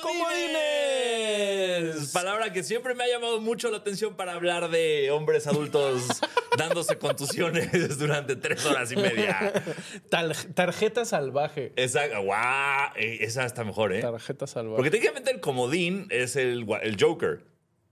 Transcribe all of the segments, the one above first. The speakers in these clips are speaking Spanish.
¡Comodines! Palabra que siempre me ha llamado mucho la atención para hablar de hombres adultos dándose contusiones durante tres horas y media. Tal- tarjeta salvaje. Esa, guau, eh, esa está mejor, ¿eh? Tarjeta salvaje. Porque técnicamente el comodín es el, el Joker,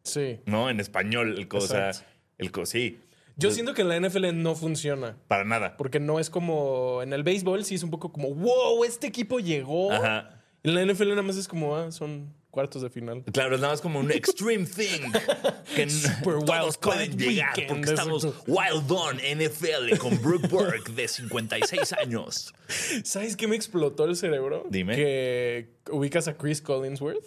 Sí. ¿no? En español, el cosa. El sí, Yo siento que en la NFL no funciona. para nada. Porque no es como. En el béisbol sí es un poco como, wow, este equipo llegó. Ajá. En la NFL nada más es como, ah, son cuartos de final. Claro, es nada más como un extreme thing que Super todos wild pueden llegar estamos on NFL con Brooke Burke de 56 años. ¿Sabes qué me explotó el cerebro? Dime. Que ubicas a Chris Collinsworth.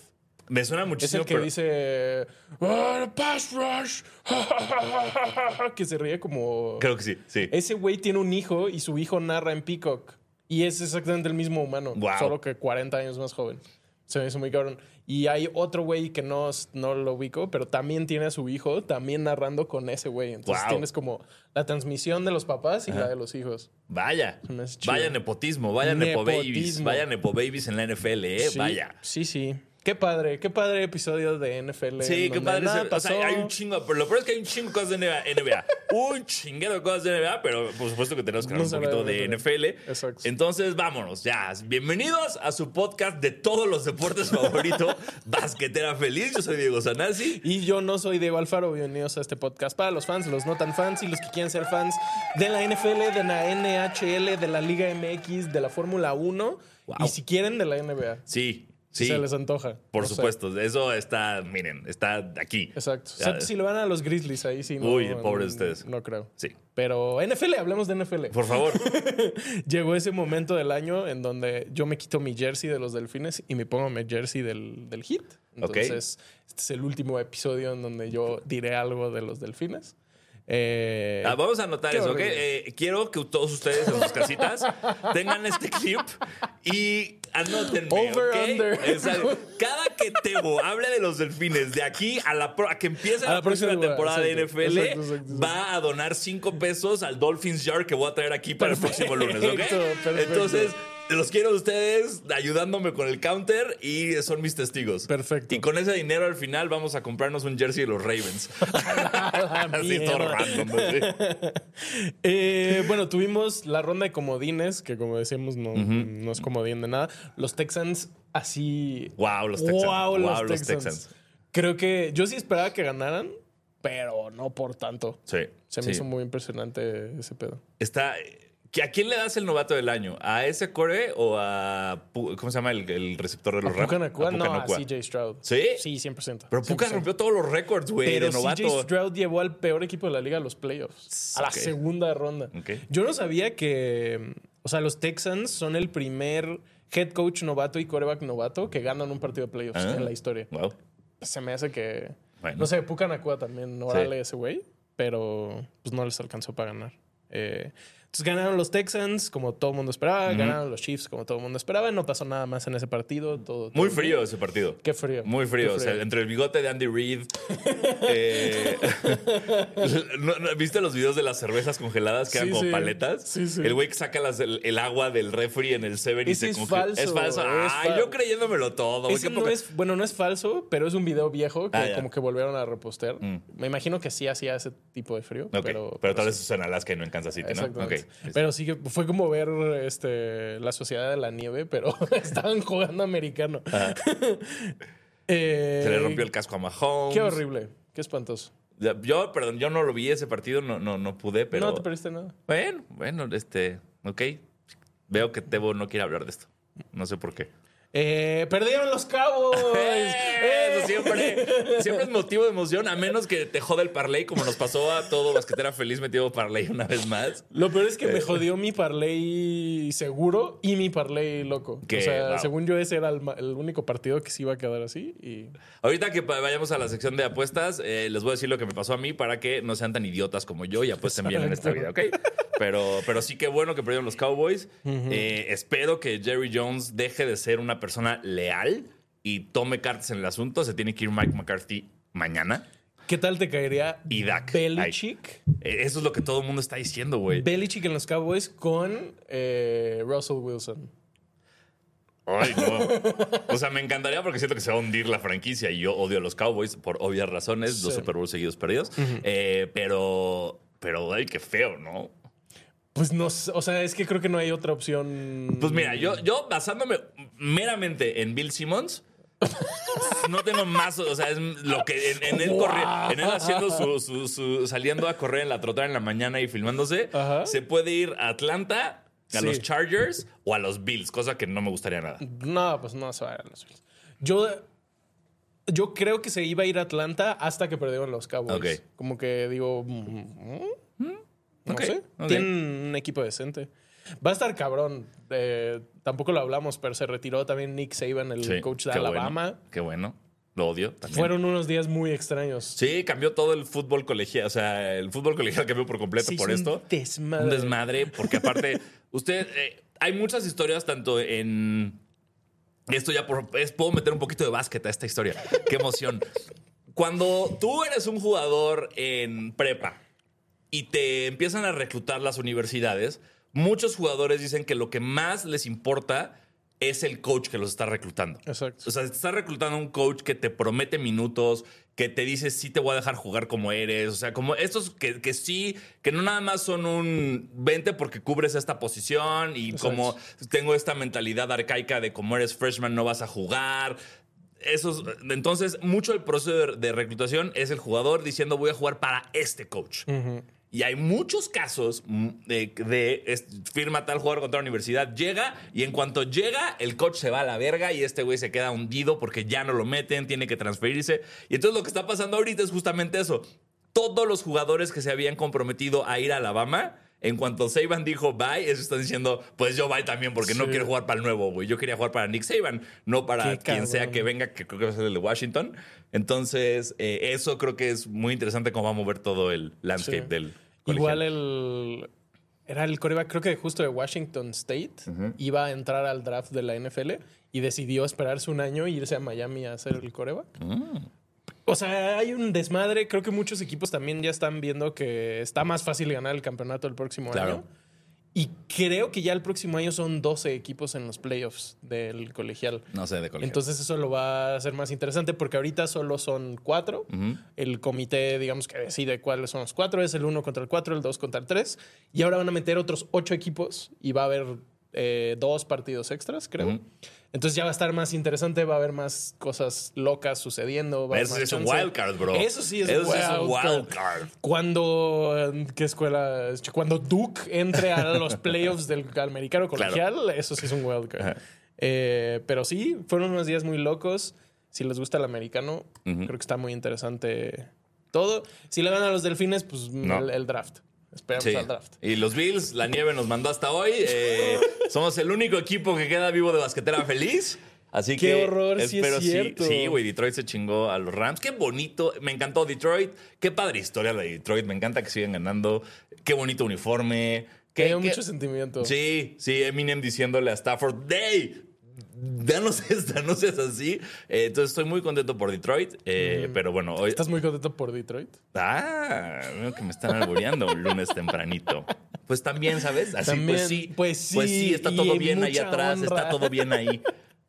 Me suena Es muchísimo. el que pero- dice. "Ah, pass rush. que se ríe como. Creo que sí, sí. Ese güey tiene un hijo y su hijo narra en Peacock. Y es exactamente el mismo humano, Wow. solo que 40 años más joven. Se me hizo muy cabrón. Y hay otro güey que no, no lo ubico, pero también tiene a su hijo también narrando con ese güey. Entonces Wow. tienes como la transmisión de los papás y la de los hijos. Vaya, vaya nepotismo, vaya nepo babies, vaya nepo babies en la NFL, eh, Sí, vaya. Sí, sí. Qué padre, qué padre episodio de NFL. Sí, qué padre. nada ser- o sea, pasó. hay un chingo, pero lo peor es que hay un chingo de cosas de NBA. NBA. un chinguero de cosas de NBA, pero por supuesto que tenemos que hablar No un poquito de NFL. Exacto. Entonces, vámonos, ya. Bienvenidos a su podcast de todos los deportes favorito, Basquetera Feliz. Yo soy Diego Sanasi. Y yo no soy Diego Alfaro, bienvenidos a este podcast para los fans, los no tan fans y los que quieren ser fans de la NFL, de la NHL, de la Liga MX, de la Fórmula 1 Wow. y si quieren de la NBA. Sí, sí. se les antoja. Por No sé. supuesto, eso está, miren, está aquí. Exacto. Excepto si lo van a los Grizzlies ahí sí. no- Uy, pobres ustedes. No creo. Sí. Pero NFL, hablemos de NFL. Por favor. Llegó ese momento del año en donde yo me quito mi jersey de los delfines y me pongo mi jersey del, del hit. Entonces, este es el último episodio en donde yo diré algo de los delfines. Eh, Ah, vamos a anotar eso, ¿ok? horrible. Eh, quiero que todos ustedes en sus casitas tengan este clip y anótenme, Over, ¿ok? under. Exacto. Cada que Tebo hable de los delfines de aquí a, la pro- a que empiece A la, la próxima próxima, temporada de exacto, NFL, exacto, exacto, va a donar cinco pesos al Dolphins Jar que voy a traer aquí para el próximo lunes, ¿ok? Perfecto, perfecto. Entonces... Los quiero a ustedes ayudándome con el counter y son mis testigos. Perfecto. Y con ese dinero al final vamos a comprarnos un jersey de los Ravens. la Así todo random. ¿sí? Eh, bueno, tuvimos la ronda de comodines, que como decíamos, no, no es comodín de nada. Los Texans así. Wow, los Texans. Wow, los, Wow, los Texans. Texans. Creo que yo sí esperaba que ganaran, pero no por tanto. Sí. Se me sí. hizo muy impresionante ese pedo. Está. ¿A quién le das el novato del año? ¿A ese core o a. ¿Cómo se llama el, el receptor de los Rams? No, a. CJ Stroud. ¿Sí? Sí, 100%. Pero Puka 100%. rompió todos los récords, güey, Pero de novato. CJ Stroud llevó al peor equipo de la liga a los playoffs. A la segunda ronda. Ok. Yo no sabía que. O sea, los Texans son el primer head coach novato y quarterback novato que ganan un partido de playoffs Ah. en la historia. Wow. Se me hace que. Bueno. No sé, Puka Nakua también, no vale ese güey, pero pues no les alcanzó para ganar. Eh, entonces ganaron los Texans, como todo el mundo esperaba, ganaron los Chiefs, como todo el mundo esperaba. No pasó nada más en ese partido. Todo, Muy frío ese partido. Qué frío. Muy frío. O sea, entre el bigote de Andy Reid. eh, ¿no- no- ¿Viste los videos de las cervezas congeladas que Sí, eran como sí. paletas? Sí, sí. El güey que saca las- el, el agua del refri en el Seven y se es falso, Es falso. es Ay, fal- yo creyéndomelo todo. Ese no es, bueno, no es falso, pero es un video viejo que Ah, como que volvieron a repostear. Mm. Me imagino que sí hacía ese tipo de frío. Pero, pero, tal vez eso es en Alaska y no en Kansas City, ¿no? Exactamente. Pero sí que fue como ver este, la sociedad de la nieve, pero estaban jugando americano. Eh, Se le rompió el casco a Mahomes. Qué horrible, qué espantoso. Yo, perdón, yo no lo vi ese partido, no, no, no pude, pero. No te perdiste nada. Bueno, bueno, este. Ok. Veo que Tebo no quiere hablar de esto. No sé por qué. Eh, perdieron los cabos. Eh, Eso siempre, siempre es motivo de emoción, a menos que te jode el parlay, como nos pasó a todo basquetera feliz metido parlay una vez más. Lo peor es que me jodió mi parlay seguro y mi parlay loco. O sea, wow. según yo, ese era el, único partido que se iba a quedar así. Y Ahorita que vayamos a la sección de apuestas, eh, les voy a decir lo que me pasó a mí para que no sean tan idiotas como yo y apuesten bien en esta vida, ¿ok? Pero, pero sí que bueno que perdieron los Cowboys. Eh, espero que Jerry Jones deje de ser una persona leal y tome cartas en el asunto. Se tiene que ir Mike McCarthy mañana. ¿qué tal te caería Y Dak. Belichick? Eh, Eso es lo que todo el mundo está diciendo, güey. Belichick en los Cowboys con eh, Russell Wilson. Ay, no. O sea, me encantaría porque siento que se va a hundir la franquicia y yo odio a los Cowboys por obvias razones, dos Sí. Super Bowls seguidos perdidos. Eh, pero, pero, ay, qué feo, ¿no? Pues no, sé, o sea, es que creo que no hay otra opción. Pues mira, yo, yo basándome meramente en Bill Simmons, no tengo más, o sea, es lo que en, en él en él haciendo su, su- su- saliendo a correr en la trotada en la mañana y filmándose, Ajá. se puede ir a Atlanta, a Sí. los Chargers o a los Bills, cosa que no me gustaría nada. No, pues no se va a ir a los Bills. Yo, yo creo que se iba a ir a Atlanta hasta que perdieron los Cowboys. Como que digo. mm, mm, No Ok, sé. Tienen un equipo decente. Va a estar cabrón. Eh, tampoco lo hablamos, pero se retiró también Nick Saban, el Sí, coach de qué bueno, Alabama. qué bueno. Lo odio también. Fueron unos días muy extraños. Sí, cambió todo el fútbol colegial. O sea, el fútbol colegial cambió por completo por esto. Un desmadre. Un desmadre, porque aparte, usted, eh, hay muchas historias tanto en... Esto ya por, es, puedo meter un poquito de básquet a esta historia. Qué emoción. Cuando tú eres un jugador en prepa y te empiezan a reclutar las universidades, muchos jugadores dicen que lo que más les importa es el coach que los está reclutando. Exacto. O sea, te está reclutando un coach que te promete minutos, que te dice sí te voy a dejar jugar como eres. O sea, como estos que, que sí, que no nada más son un 20 porque cubres esta posición y Exacto. como tengo esta mentalidad arcaica de como eres freshman no vas a jugar. Esos, entonces, mucho del proceso de, de reclutación es el jugador diciendo voy a jugar para este coach. Y hay muchos casos mm, de, de es- firma tal jugador contra la universidad, llega y en cuanto llega, el coach se va a la verga y este güey se queda hundido porque ya no lo meten, tiene que transferirse. Y entonces lo que está pasando ahorita es justamente eso. Todos los jugadores que se habían comprometido a ir a Alabama, en cuanto Saban dijo bye, ellos están diciendo, pues yo bye también porque no quiero jugar para el nuevo, güey. Yo quería jugar para Nick Saban, no para Qué quien sea que venga, que creo que va a ser el de Washington. Entonces, eh, eso creo que es muy interesante cómo va a mover todo el landscape Sí. del Igual el. Era el coreback, creo que justo de Washington State. Iba a entrar al draft de la NFL y decidió esperarse un año e irse a Miami a hacer el coreback. Mm. O sea, hay un desmadre. Creo que muchos equipos también ya están viendo que está más fácil ganar el campeonato el próximo Claro. año. Y creo que ya el próximo año son 12 equipos en los playoffs del colegial. No sé, de colegial. Entonces eso lo va a hacer más interesante porque ahorita solo son cuatro. El comité, digamos que decide cuáles son los cuatro. Es el uno contra el cuatro, el dos contra el tres. Y ahora van a meter otros ocho equipos y va a haber eh, dos partidos extras, creo. Entonces ya va a estar más interesante, va a haber más cosas locas sucediendo. va a haber Eso más sí es un chance. wild card, bro. Eso sí es, Eso wild, es un wild card. Cuando, ¿en ¿qué escuela? es? Cuando Duke entre a los playoffs del americano colegial, eso sí es un wild card. Ajá. Eh, pero sí, fueron unos días muy locos. Si les gusta el americano, creo que está muy interesante todo. Si le van a los delfines, pues No. el, el draft. Esperamos Sí. al draft. Y los Bills, la nieve nos mandó hasta hoy. Eh, somos el único equipo que queda vivo de basquetera feliz. Así Qué que horror, sí es espero cierto. Sí, güey, Detroit se chingó a los Rams. Qué bonito, me encantó Detroit. Qué padre historia la de Detroit. Me encanta que sigan ganando. Qué bonito uniforme. Qué, qué- mucho sentimiento. Sí, sí, Eminem diciéndole a Stafford, ¡Hey! Danos esta, no seas así. Eh, entonces estoy muy contento por Detroit. eh, Pero bueno, hoy. ¿Estás muy contento por Detroit? Ah, veo que me están albureando un lunes tempranito. Pues también, ¿sabes? Así, También, pues sí. pues sí, Pues sí, está todo bien ahí atrás, honra. está todo bien ahí.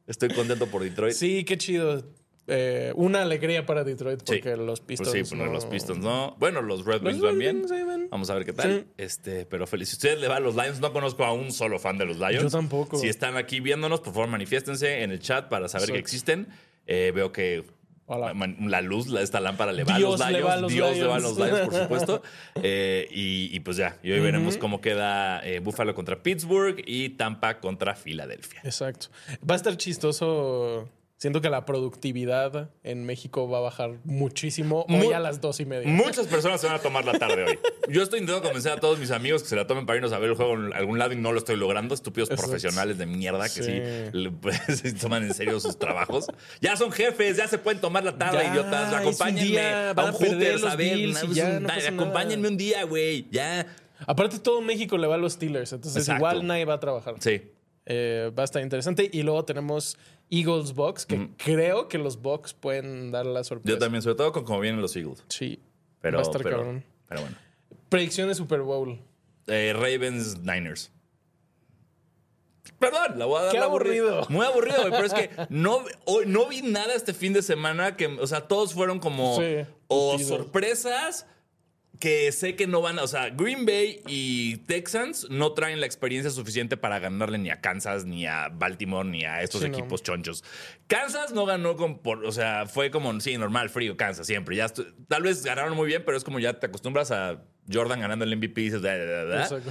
Estoy contento por Detroit. Sí, qué chido. Eh, una alegría para Detroit Sí. porque los Pistons. Pues sí, pues no, los Pistons no. Bueno, los Red Wings van bien. Van. Vamos a ver qué tal. Sí. Este, pero feliz. Si usted le va a los Lions, no conozco a un solo fan de los Lions. Yo tampoco. Si están aquí viéndonos, por favor, manifiéstense en el chat para saber que existen. Eh, veo que Hola. La luz, esta lámpara le va Dios a los le Lions. va a los Dios le va a los Lions, por supuesto. Eh, y, y pues ya, y hoy veremos cómo queda eh, Buffalo contra Pittsburgh y Tampa contra Filadelfia. Exacto. Va a estar chistoso. Siento que la productividad en México va a bajar muchísimo Mu- hoy a las dos y media. Muchas personas se van a tomar la tarde hoy. Yo estoy intentando convencer a todos mis amigos que se la tomen para irnos a ver el juego en algún lado y no lo estoy logrando. Estúpidos profesionales de mierda que sí, Sí. le- pues, toman en serio sus trabajos. Ya son jefes, ya se pueden tomar la tarde, Ya, idiotas. Acompáñenme día, a un Hooters a ver. Bills ya, no acompáñenme un día, güey. Ya. Aparte, todo México le va a los Steelers. Entonces, Exacto. igual nadie va a trabajar. Sí. Eh, va a estar interesante. Y luego tenemos Eagles Bucks, que creo que los Bucks pueden dar la sorpresa. Yo también, sobre todo con cómo vienen los Eagles. Sí. Pero, va a estar pero, cabrón. pero bueno. Predicción de Super Bowl. Eh, Ravens Niners. Perdón, la voy a dar Qué aburrida. aburrido. Muy aburrido, güey, pero es que no, hoy no vi nada este fin de semana que, o sea, todos fueron como Sí, o sorpresas que sé que no van a, o sea, Green Bay y Texans no traen la experiencia suficiente para ganarle ni a Kansas, ni a Baltimore, ni a estos Sí, no. equipos chonchos. Kansas no ganó con, por, o sea, fue como, sí, normal, frío, Kansas, siempre. Ya tal vez ganaron muy bien, pero es como ya te acostumbras a Jordan ganando el MVP y dices, "Da, da, da, da". Exacto.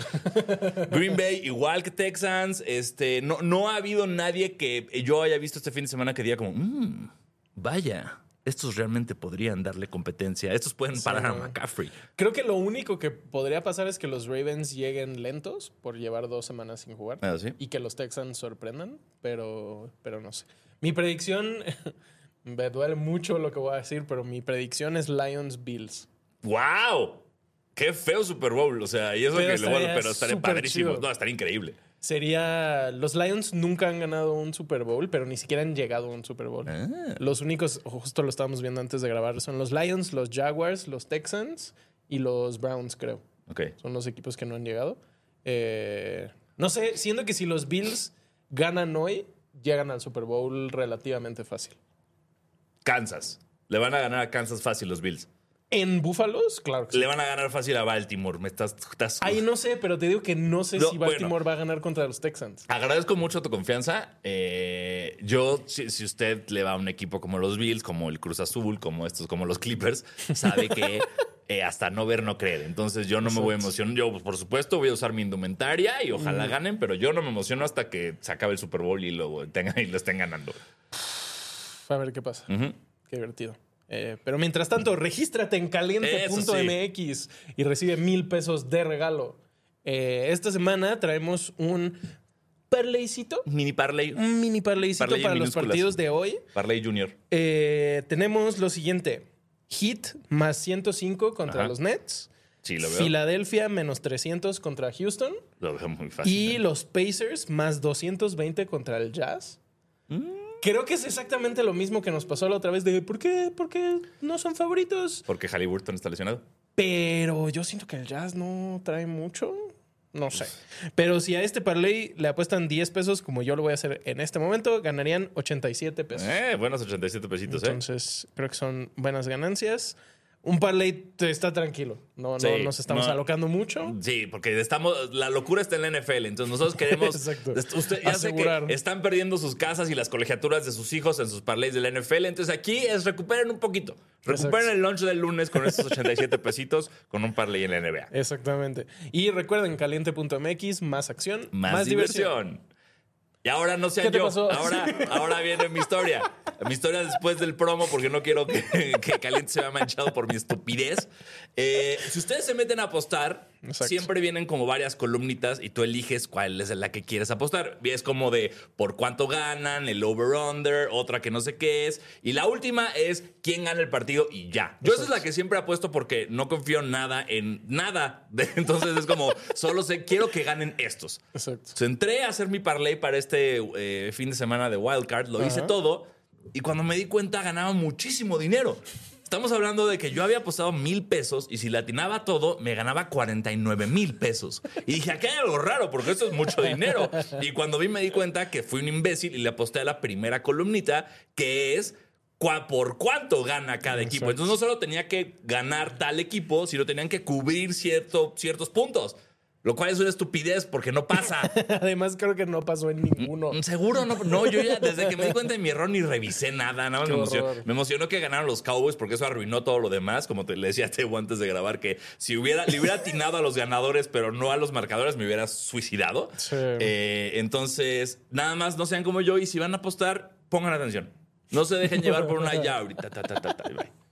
Green Bay, igual que Texans, este, no, no ha habido nadie que yo haya visto este fin de semana que diga como, "Mm, vaya, estos realmente podrían darle competencia. Estos pueden parar a. McCaffrey. Creo que lo único que podría pasar es que los Ravens lleguen lentos por llevar dos semanas sin jugar. Ah, ¿sí? Y que los Texans sorprendan, pero, pero no sé. Mi predicción, me duele mucho lo que voy a decir, pero mi predicción es Lions-Bills. ¡Wow! ¡Qué feo Super Bowl! O sea, y eso Pero que le bueno, pero estaría padrísimo. chido. No, estaría increíble. Sería. Los Lions nunca han ganado un Super Bowl, pero ni siquiera han llegado a un Super Bowl. Ah. Los únicos, justo lo estábamos viendo antes de grabar, son los Lions, los Jaguars, los Texans y los Browns, creo. Ok. Son los equipos que no han llegado. Eh, no sé, siento que si los Bills ganan hoy, llegan al Super Bowl relativamente fácil. Kansas. Le van a ganar a Kansas fácil los Bills. En Búfalos, claro que sí. Le van a ganar fácil a Baltimore. Me estás, estás- Ahí no sé, pero te digo que no sé No, si bueno. Baltimore va a ganar contra los Texans. Agradezco mucho tu confianza. Eh, yo, si, si usted le va a un equipo como los Bills, como el Cruz Azul, como estos, como los Clippers, sabe que eh, hasta no ver, no creer. Entonces yo no me voy a emocionar. Yo, por supuesto, voy a usar mi indumentaria y ojalá ganen, pero yo no me emociono hasta que se acabe el Super Bowl y lo, tengan, y lo estén ganando. A ver qué pasa. Qué divertido. Eh, pero mientras tanto, regístrate en caliente.mx y recibe mil pesos de regalo. Eh, esta semana traemos un parleycito, Mini Parley. un mini parleycito Parlay en para los partidos de hoy. Parley Junior. Eh, tenemos lo siguiente: Heat más 105 contra Ajá. los Nets. Sí, lo veo. Filadelfia menos 300 contra Houston. Lo veo muy fácil. Y los Pacers más 220 contra el Jazz. Creo que es exactamente lo mismo que nos pasó la otra vez de ¿por qué, ¿por qué no son favoritos? Porque Halliburton está lesionado. Pero yo siento que el Jazz no trae mucho. No sé. Pero si a este parlay le apuestan 10 pesos, como yo lo voy a hacer en este momento, ganarían 87 pesos. Eh, buenos 87 pesitos, ¿eh? Entonces, creo que son buenas ganancias. Un parlay está tranquilo. No, Sí, no nos estamos no. alocando mucho. Sí, porque estamos, la locura está en la NFL, entonces nosotros queremos, Exacto. usted, ya sé que están perdiendo sus casas y las colegiaturas de sus hijos en sus parlays de la NFL, entonces aquí es recuperen un poquito, recuperen Exacto. el lunch del lunes con estos 87 pesitos con un parlay en la NBA. Exactamente. Y recuerden, caliente.mx, más acción, Más, más, diversión. diversión. Y ahora no sea ¿Qué te yo. pasó? Ahora, ahora viene mi historia. Mi historia después del promo, porque no quiero que, que Caliente se vea manchado por mi estupidez. Eh, si ustedes se meten a apostar, Exacto. siempre vienen como varias columnitas y tú eliges cuál es la que quieres apostar. Y es como de por cuánto ganan, el over-under, otra que no sé qué es. Y la última es quién gana el partido y ya. Yo esa es la que siempre apuesto porque no confío nada en nada. Entonces es como, solo sé, quiero que ganen estos. Exacto. Entonces, entré a hacer mi parlay para este eh, fin de semana de Wildcard, lo hice todo y cuando me di cuenta ganaba muchísimo dinero. Estamos hablando de que yo había apostado mil pesos y si latinaba todo, me ganaba 49 mil pesos. Y dije, aquí hay algo raro porque esto es mucho dinero. Y cuando vi me di cuenta que fui un imbécil y le aposté a la primera columnita, que es por cuánto gana cada equipo. Entonces no solo tenía que ganar tal equipo, sino tenían que cubrir cierto, ciertos puntos. Lo cual es una estupidez porque no pasa. Además, creo que no pasó en ninguno. Mm, Seguro no. No, yo ya desde que me di cuenta de mi error ni revisé nada. Nada más me emocionó. Me emocionó que ganaron los Cowboys porque eso arruinó todo lo demás. Como te le decía a Teo antes de grabar, que si hubiera, le hubiera atinado a los ganadores, pero no a los marcadores, me hubiera suicidado. Sí. Eh, entonces, nada más no sean como yo y si van a apostar, pongan atención. No se dejen llevar por una ya ahorita. ta, ta, ta, ta, y bye.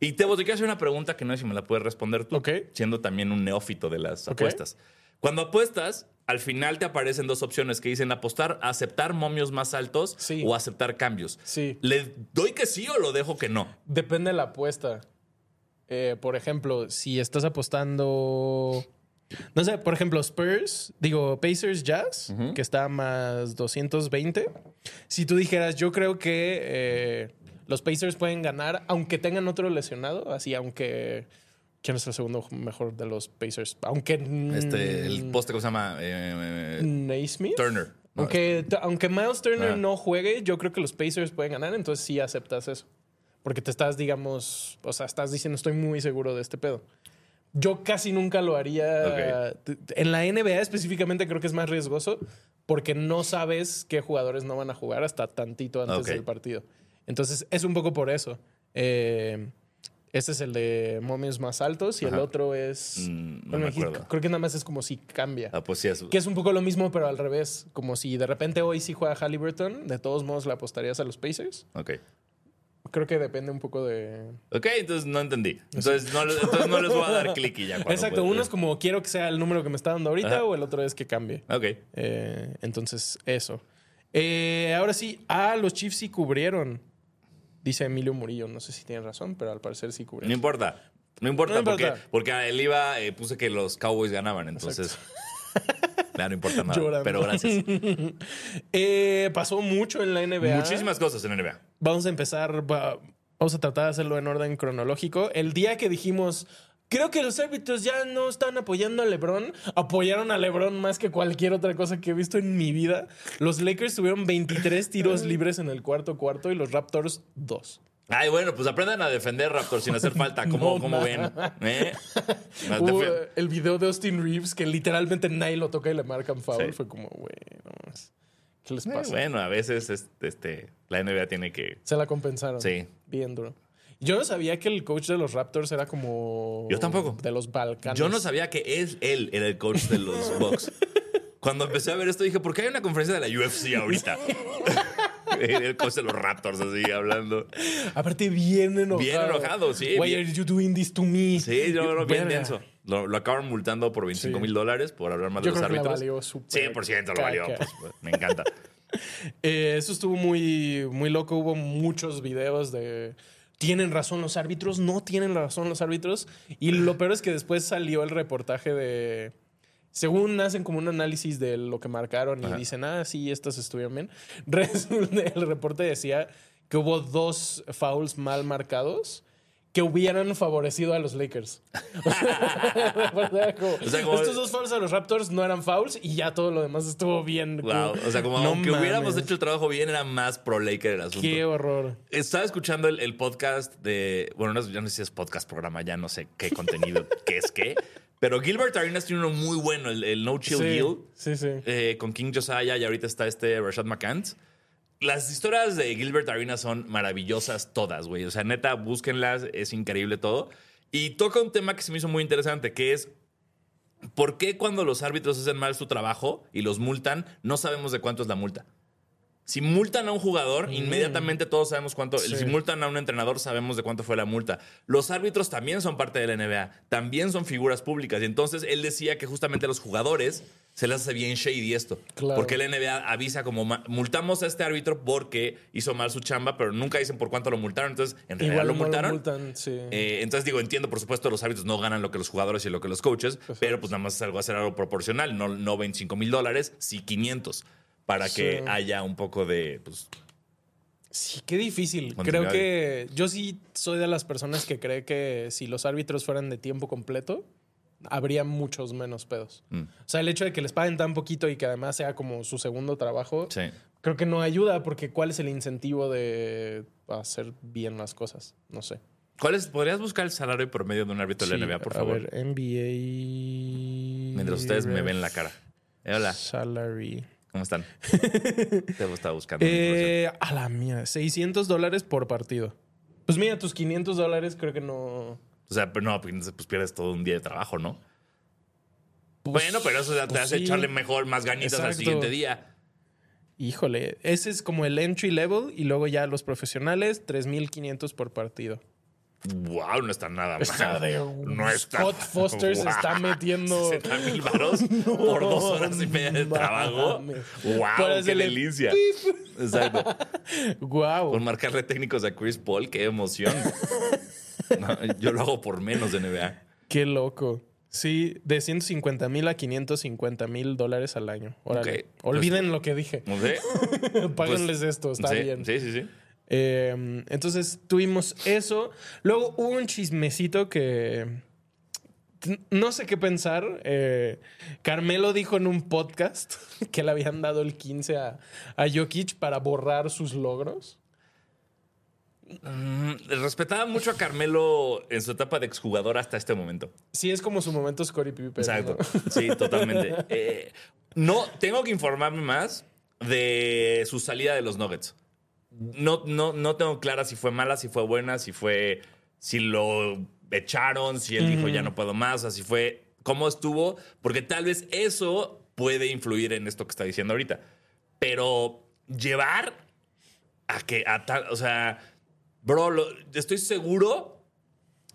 Y Tebo, te quiero hacer una pregunta que no sé si me la puedes responder tú, siendo también un neófito de las apuestas. Cuando apuestas, al final te aparecen dos opciones que dicen apostar, aceptar momios más altos Sí. o aceptar cambios. Sí. ¿Le doy que sí o lo dejo que no? Depende de la apuesta. Eh, por ejemplo, si estás apostando. No sé, por ejemplo, Spurs, digo, Pacers Jazz, que está a más 220. Si tú dijeras, yo creo que eh, los Pacers pueden ganar, aunque tengan otro lesionado, así, aunque. ¿Quién es el segundo mejor de los Pacers? Aunque. Este, el poste que se llama eh, eh, Naismith. Turner. No, Aunque, aunque Miles Turner Ah. no juegue, yo creo que los Pacers pueden ganar, entonces sí aceptas eso. Porque te estás, digamos, o sea, estás diciendo, estoy muy seguro de este pedo. Yo casi nunca lo haría. En la NBA específicamente creo que es más riesgoso porque no sabes qué jugadores no van a jugar hasta tantito antes del partido. Entonces es un poco por eso. Eh, este es el de momios más altos y el otro es... Mm, no bueno, me aquí acuerdo. creo que nada más es como si cambia. Ah, pues sí, es. Que es un poco lo mismo, pero al revés. Como si de repente hoy sí juega Halliburton, de todos modos le apostarías a los Pacers. Ok. Creo que depende un poco de. Ok, entonces no entendí. Entonces no, entonces no les voy a dar clic y ya. Exacto, uno es como quiero que sea el número que me está dando ahorita, Ajá. o el otro es que cambie. Ok. Eh, entonces, eso. Eh, ahora sí, ah, los Chiefs sí cubrieron. Dice Emilio Murillo. No sé si tiene razón, pero al parecer sí No cubrieron. importa. No importa, No porque, importa. porque a él iba, eh, puse que los Cowboys ganaban, entonces. Claro, no importa nada. Llorando. Pero gracias. Eh, pasó mucho en la NBA. Muchísimas cosas en NBA. Vamos a empezar, va- vamos a tratar de hacerlo en orden cronológico. El día que dijimos, creo que los árbitros ya no están apoyando a LeBron, apoyaron a LeBron más que cualquier otra cosa que he visto en mi vida. Los Lakers tuvieron 23 tiros libres en el cuarto cuarto y los Raptors 2. Ay, bueno, pues aprendan a defender Raptor sin hacer falta. ¿Cómo, No, cómo ven? ¿Eh? Eh, el video de Austin Reeves que literalmente nadie lo toca y le marcan foul. Sí. Fue como, güey, no. ¿Qué les Eh, pasa? bueno, a veces es- este, la NBA tiene que. Se la compensaron. Sí. Bien duro. Yo no sabía que el coach de los Raptors era como. Yo tampoco. De los Balcanes. Yo no sabía que él, él era el coach de los Bucks. Cuando empecé a ver esto dije, ¿por qué hay una conferencia de la UFC ahorita? el coach de los Raptors así hablando. Aparte, bien enojado. Bien enojado, sí, Why bien- are you doing this to me? Sí, yo lo bien denso. Lo, lo acaban multando por 25 Sí. mil dólares por hablar mal de Yo los creo que árbitros. valió súper 100% lo valió. pues, pues, me encanta. Eh, eso estuvo muy, muy loco. Hubo muchos videos de. ¿Tienen razón los árbitros? No tienen razón los árbitros. Y lo peor es que después salió el reportaje de. Según hacen como un análisis de lo que marcaron y Ajá. dicen, ah, sí, estas estuvieron bien. Resulta, el reporte decía que hubo dos fouls mal marcados que hubieran favorecido a los Lakers. O sea, como, O sea, como- Estos dos fouls a los Raptors no eran fouls y ya todo lo demás estuvo bien. Wow. O sea, como No aunque hubiéramos mames. hecho el trabajo bien, era más pro Laker el asunto. Qué horror. Estaba escuchando el, el podcast de. Bueno, no, ya no sé si es podcast, programa, ya no sé qué contenido, qué es qué. Pero Gilbert Arenas tiene uno muy bueno, el, el No Chill sí, Gil, sí, sí. eh, con King Josiah y ahorita está este Rashad McCants. Las historias de Gilbert Arenas son maravillosas todas, güey. O sea, neta, búsquenlas, es increíble todo. Y toca un tema que se me hizo muy interesante, que es ¿por qué cuando los árbitros hacen mal su trabajo y los multan, no sabemos de cuánto es la multa? Si multan a un jugador, inmediatamente todos sabemos cuánto. Mm. Sí. Si multan a un entrenador, sabemos de cuánto fue la multa. Los árbitros también son parte de la NBA, también son figuras públicas. Y entonces él decía que justamente a los jugadores se les hace bien shady esto. Claro. Porque la NBA avisa como "Ma- multamos a este árbitro porque hizo mal su chamba, pero nunca dicen por cuánto lo multaron. Entonces, en realidad Igual lo multaron. multan, sí. Eh, entonces digo, entiendo, por supuesto, los árbitros no ganan lo que los jugadores y lo que los coaches, pero pues nada más es algo hacer algo proporcional, no, no 25 mil dólares, sí 500, para que haya un poco de, pues, Sí, qué difícil. Creo que yo sí soy de las personas que cree que si los árbitros fueran de tiempo completo, habría muchos menos pedos. Mm. O sea, el hecho de que les paguen tan poquito y que además sea como su segundo trabajo, sí. creo que no ayuda porque ¿cuál es el incentivo de hacer bien las cosas? No sé. ¿Cuál es? ¿Podrías buscar el salario promedio de un árbitro de la NBA, por a favor? ver, NBA mientras ustedes me ven la cara. Eh, hola, Salary. ¿Cómo están? Te estaba buscando. Eh, a la mía, 600 dólares por partido. Pues mira, tus 500 dólares creo que no. O sea, pero no, pues pues pierdes todo un día de trabajo, ¿no? Pues- bueno, pero eso te pues hace sí. echarle mejor, más ganitas al siguiente día. Híjole, ese es como el entry level y luego ya los profesionales, 3500 por partido. Wow, no está nada mal. De- no está. Scott Foster se está metiendo- 60 mil varos por dos horas y media de trabajo. mames. Wow, qué delicia. Exacto. Wow. Por marcarle técnicos a Chris Paul, qué emoción. No, yo lo hago por menos de NBA. Qué loco. Sí, de 150 mil a 550 mil dólares al año. Órale. Pues- Olviden lo que dije. No sé. Páganles esto, está sí, bien. Sí, sí, sí. Eh, entonces tuvimos eso. Luego hubo un chismecito que no sé qué pensar. Eh, Carmelo dijo en un podcast que le habían dado el 15 a, a Jokic para borrar sus logros. Mm, respetaba mucho a Carmelo en su etapa de exjugador hasta este momento. Sí, es como su momento Scottie Pippen. Exacto. ¿no? Sí, totalmente. Eh, no, tengo que informarme más de su salida de los Nuggets. No, no, no tengo clara si fue mala, si fue buena, si fue. si lo echaron, si él dijo ya no puedo más, o sea, si fue. cómo estuvo, porque tal vez eso puede influir en esto que está diciendo ahorita. Pero llevar a que a tal. O sea, bro, lo- estoy seguro,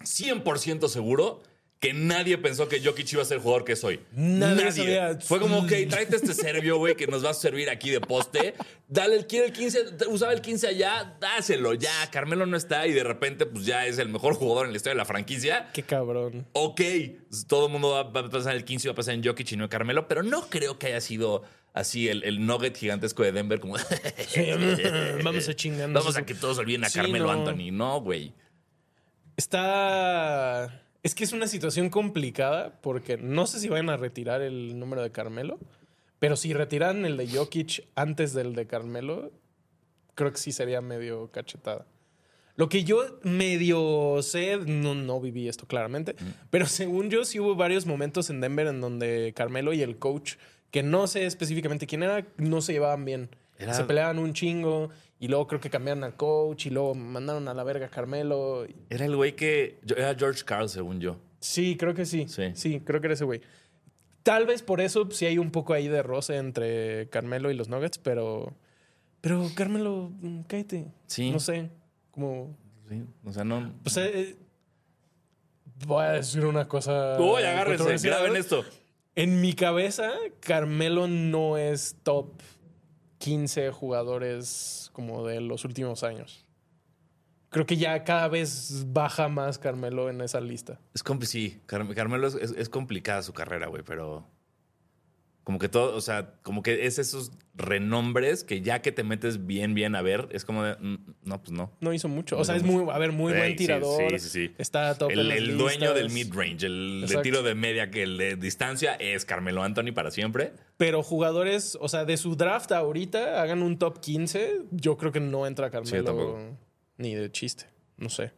100% seguro. Que nadie pensó que Jokic iba a ser el jugador que soy. Nadie sabía. Fue como, ok, tráete este serbio, güey, que nos va a servir aquí de poste. Dale, el, quiere el 15, usaba el 15 allá, dáselo ya. Carmelo no está y de repente, pues ya es el mejor jugador en la historia de la franquicia. Qué cabrón. Ok, todo el mundo va, va a pasar en el 15 y va a pasar en Jokic y no en Carmelo, pero no creo que haya sido así el, el nugget gigantesco de Denver, como Vamos a chingarnos. vamos a que todos olviden a Sí, Carmelo no. Anthony. No, güey. Está. Es que es una situación complicada porque no sé si vayan a retirar el número de Carmelo, pero si retiran el de Jokic antes del de Carmelo, creo que sí sería medio cachetada. Lo que yo medio sé, no, no viví esto claramente, pero según yo sí hubo varios momentos en Denver en donde Carmelo y el coach, que no sé específicamente quién era, no se llevaban bien. Era- Se peleaban un chingo y luego creo que cambiaron al coach y luego mandaron a la verga a Carmelo. Era el güey que. Era George Carl, según yo. Sí, creo que sí. Sí. Sí, creo que era ese güey. Tal vez por eso sí hay un poco ahí de roce entre Carmelo y los Nuggets, pero. Pero Carmelo, mm, cállate. Sí. No sé. Como. Sí, o sea, no. Pues eh, voy a decir una cosa. Uy, controversial. graben esto. En mi cabeza, Carmelo no es top 15 jugadores como de los últimos años. Creo que ya cada vez baja más Carmelo en esa lista. Es sí, Car- Carmelo es- es complicada su carrera, güey, pero como que todo, o sea, como que es esos renombres que ya que te metes bien, bien a ver, es como de, mm, no, pues no. No hizo mucho. No O sea, es muy, a ver, muy buen sí, tirador. sí, sí, sí. Está top El, el dueño del mid-range, el de tiro de media, que el de distancia es Carmelo Anthony para siempre. Pero jugadores, o sea, de su draft ahorita, hagan un top 15. Yo creo que no entra Carmelo tampoco. ni de chiste. No sé.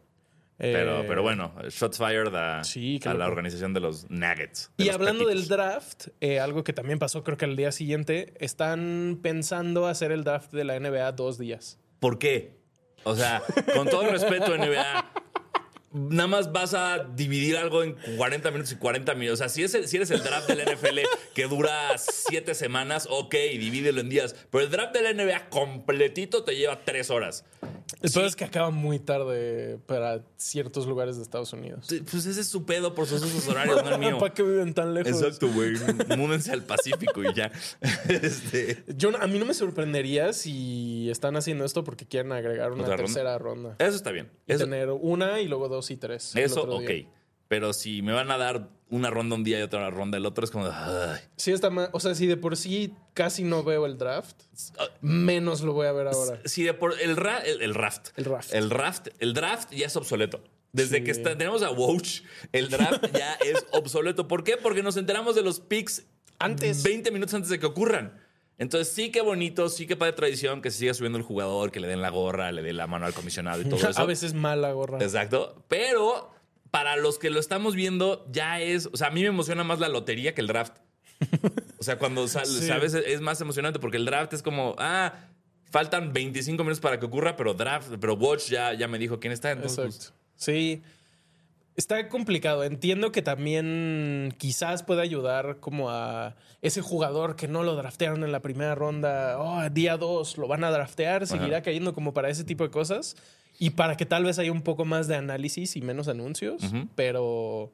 Pero, Eh, pero bueno, shots fired a, Sí, a la organización de los Nuggets. de Y los hablando del Pepitos. draft, eh, algo que también pasó creo que al día siguiente, están pensando hacer el draft de la NBA dos días. ¿Por qué? O sea, con todo el respeto, NBA, nada más vas a dividir algo en 40 minutos y 40 minutos. O sea, si, es el- si eres el draft del NFL que dura 7 semanas, ok, divídelo en días. Pero el draft de la NBA completito te lleva 3 horas. El peor es que acaba muy tarde para ciertos lugares de Estados Unidos. Pues ese es su pedo por sus usos horarios, no el mío. ¿Para qué viven tan lejos? Exacto, güey. Múdense al Pacífico y ya. Este, Yo, a mí no me sorprendería si están haciendo esto porque quieren agregar una tercera ronda. eso está bien. Eso, tener una y luego dos y tres. eso ok. día. Pero si me van a dar una ronda un día y otra ronda el otro, es como... ay. Sí, está más. O sea, si de por sí casi no veo el draft, menos lo voy a ver ahora. Si de por el, ra- el, el raft. El raft. El raft. El draft ya es obsoleto. Desde Sí. que está- tenemos a Woj, el draft ya es obsoleto. ¿Por qué? Porque nos enteramos de los picks Antes. 20 minutos antes de que ocurran. Entonces sí que bonito, sí que padre tradición que se siga subiendo el jugador, que le den la gorra, le den la mano al comisionado y todo eso. A veces mala gorra. Exacto. Pero para los que lo estamos viendo, ya es. O sea, a mí me emociona más la lotería que el draft. O sea, cuando sal- Sí. sabes, es más emocionante porque el draft es como, ah, faltan 25 minutos para que ocurra, pero draft, pero Watch ya, ya me dijo quién está. Entonces, pues, Exacto. Sí. Está complicado. Entiendo que también quizás pueda ayudar como a ese jugador que no lo draftearon en la primera ronda. Oh, día dos lo van a draftear. Seguirá cayendo como para ese tipo de cosas. Y para que tal vez haya un poco más de análisis y menos anuncios. Pero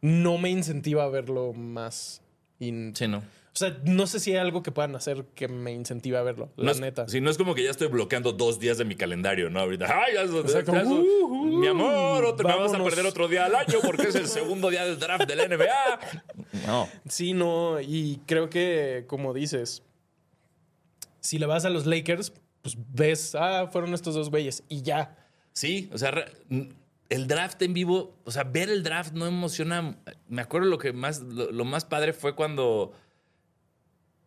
no me incentiva a verlo más. Sí, no. O sea, no sé si hay algo que puedan hacer que me incentive a verlo. La es, neta. sí, no es como que ya estoy bloqueando dos días de mi calendario, ¿no? Ahorita, ay, ya, ya- ya- Uh, mi amor, otro- me vas a perder otro día al año porque es el segundo día del draft del NBA. No. Sí, no, y creo que, como dices, si le vas a los Lakers, pues ves, ah, fueron estos dos güeyes y ya. Sí, o sea, el draft en vivo, o sea, ver el draft no emociona. Me acuerdo lo que más, lo, lo más padre fue cuando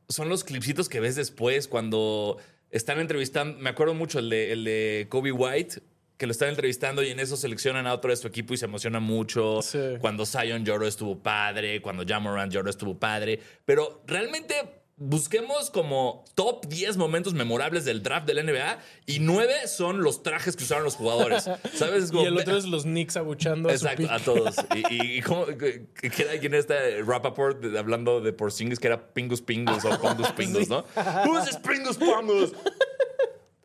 son los clipsitos que ves después, cuando están entrevistando. Me acuerdo mucho el de, el de Kobe White, que lo están entrevistando y en eso seleccionan a otro de su equipo y se emociona mucho. Sí. Cuando Zion lloró estuvo padre, cuando Jamoran lloró estuvo padre. Pero realmente busquemos como top 10 momentos memorables del draft del NBA y 9 son los trajes que usaron los jugadores. ¿Sabes? Es como- y el otro es los Knicks abuchando Exacto, a todos. Y, y, cómo, que, que queda quién está Rappaport de- hablando de Porzingis que era Pingus Pingus o Pongus Pingus, ¿no? Who's this Pingus Pongus?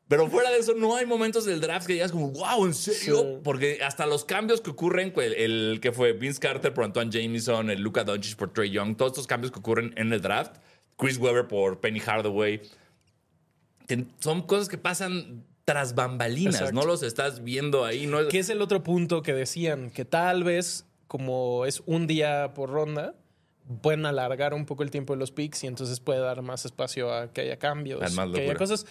Pero fuera de eso, no hay momentos del draft que digas como, wow, ¿en serio? Sí. Porque hasta los cambios que ocurren, el, el que fue Vince Carter por Antoine Jameson, el Luca Doncic por Trey Young, todos estos cambios que ocurren en el draft, Chris Webber por Penny Hardaway, que son cosas que pasan tras bambalinas, Exacto. no los estás viendo ahí. No es- Que es el otro punto que decían, que tal vez, como es un día por ronda, pueden alargar un poco el tiempo de los picks y entonces puede dar más espacio a que haya cambios, A más que haya cosas.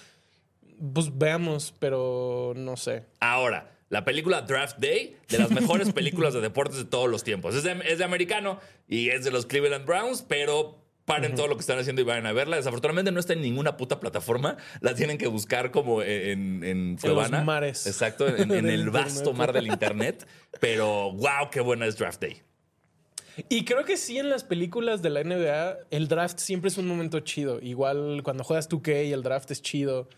Pues veamos, pero no sé. Ahora, la película Draft Day, de las mejores películas de deportes de todos los tiempos. Es de, es de americano y es de los Cleveland Browns, pero paren todo lo que están haciendo y vayan a verla. Desafortunadamente no está en ninguna puta plataforma. La tienen que buscar como en, en Cuevana. mares Exacto, en, en el vasto internet. mar del internet. Pero wow, qué buena es Draft Day. Y creo que sí en las películas de la NBA el draft siempre es un momento chido. Igual cuando juegas 2K el draft es chido.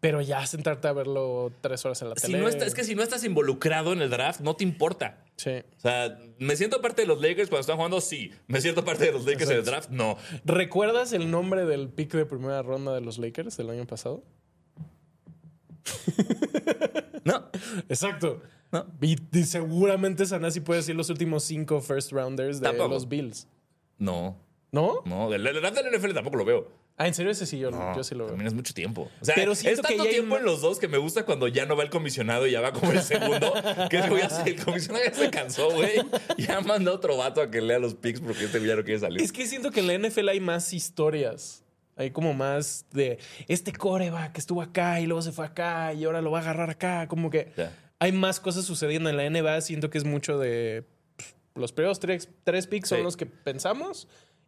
Pero ya sentarte a verlo tres horas en la Si tele. no está- es que si no estás involucrado en el draft, no te importa. Sí. O sea, ¿me siento parte de los Lakers cuando están jugando? Sí. ¿Me siento parte de los Lakers en el draft? No. ¿Recuerdas el nombre del pick de primera ronda de los Lakers del año pasado? No. Exacto. No. Y, y seguramente Sanasi puede decir los últimos cinco first rounders de Tampoco. los Bills. No. ¿No? No, el draft del NFL tampoco lo veo. Ah, en serio, ese sí, yo, No, yo sí lo veo. También es mucho tiempo. O sea, Pero es siento que tanto ya hay tiempo ma- en los dos que me gusta cuando ya no va el comisionado y ya va como el segundo. que es, güey, ya se- el comisionado ya se cansó, güey. Ya manda otro vato a que lea los picks porque este ya no quiere salir. Es que siento que en la NFL hay más historias. Hay como más de este coreback que estuvo acá y luego se fue acá y ahora lo va a agarrar acá. Como que Ya. hay más cosas sucediendo en la NBA. Siento que es mucho de pff, los primeros tres, tres picks son Sí. los que pensamos.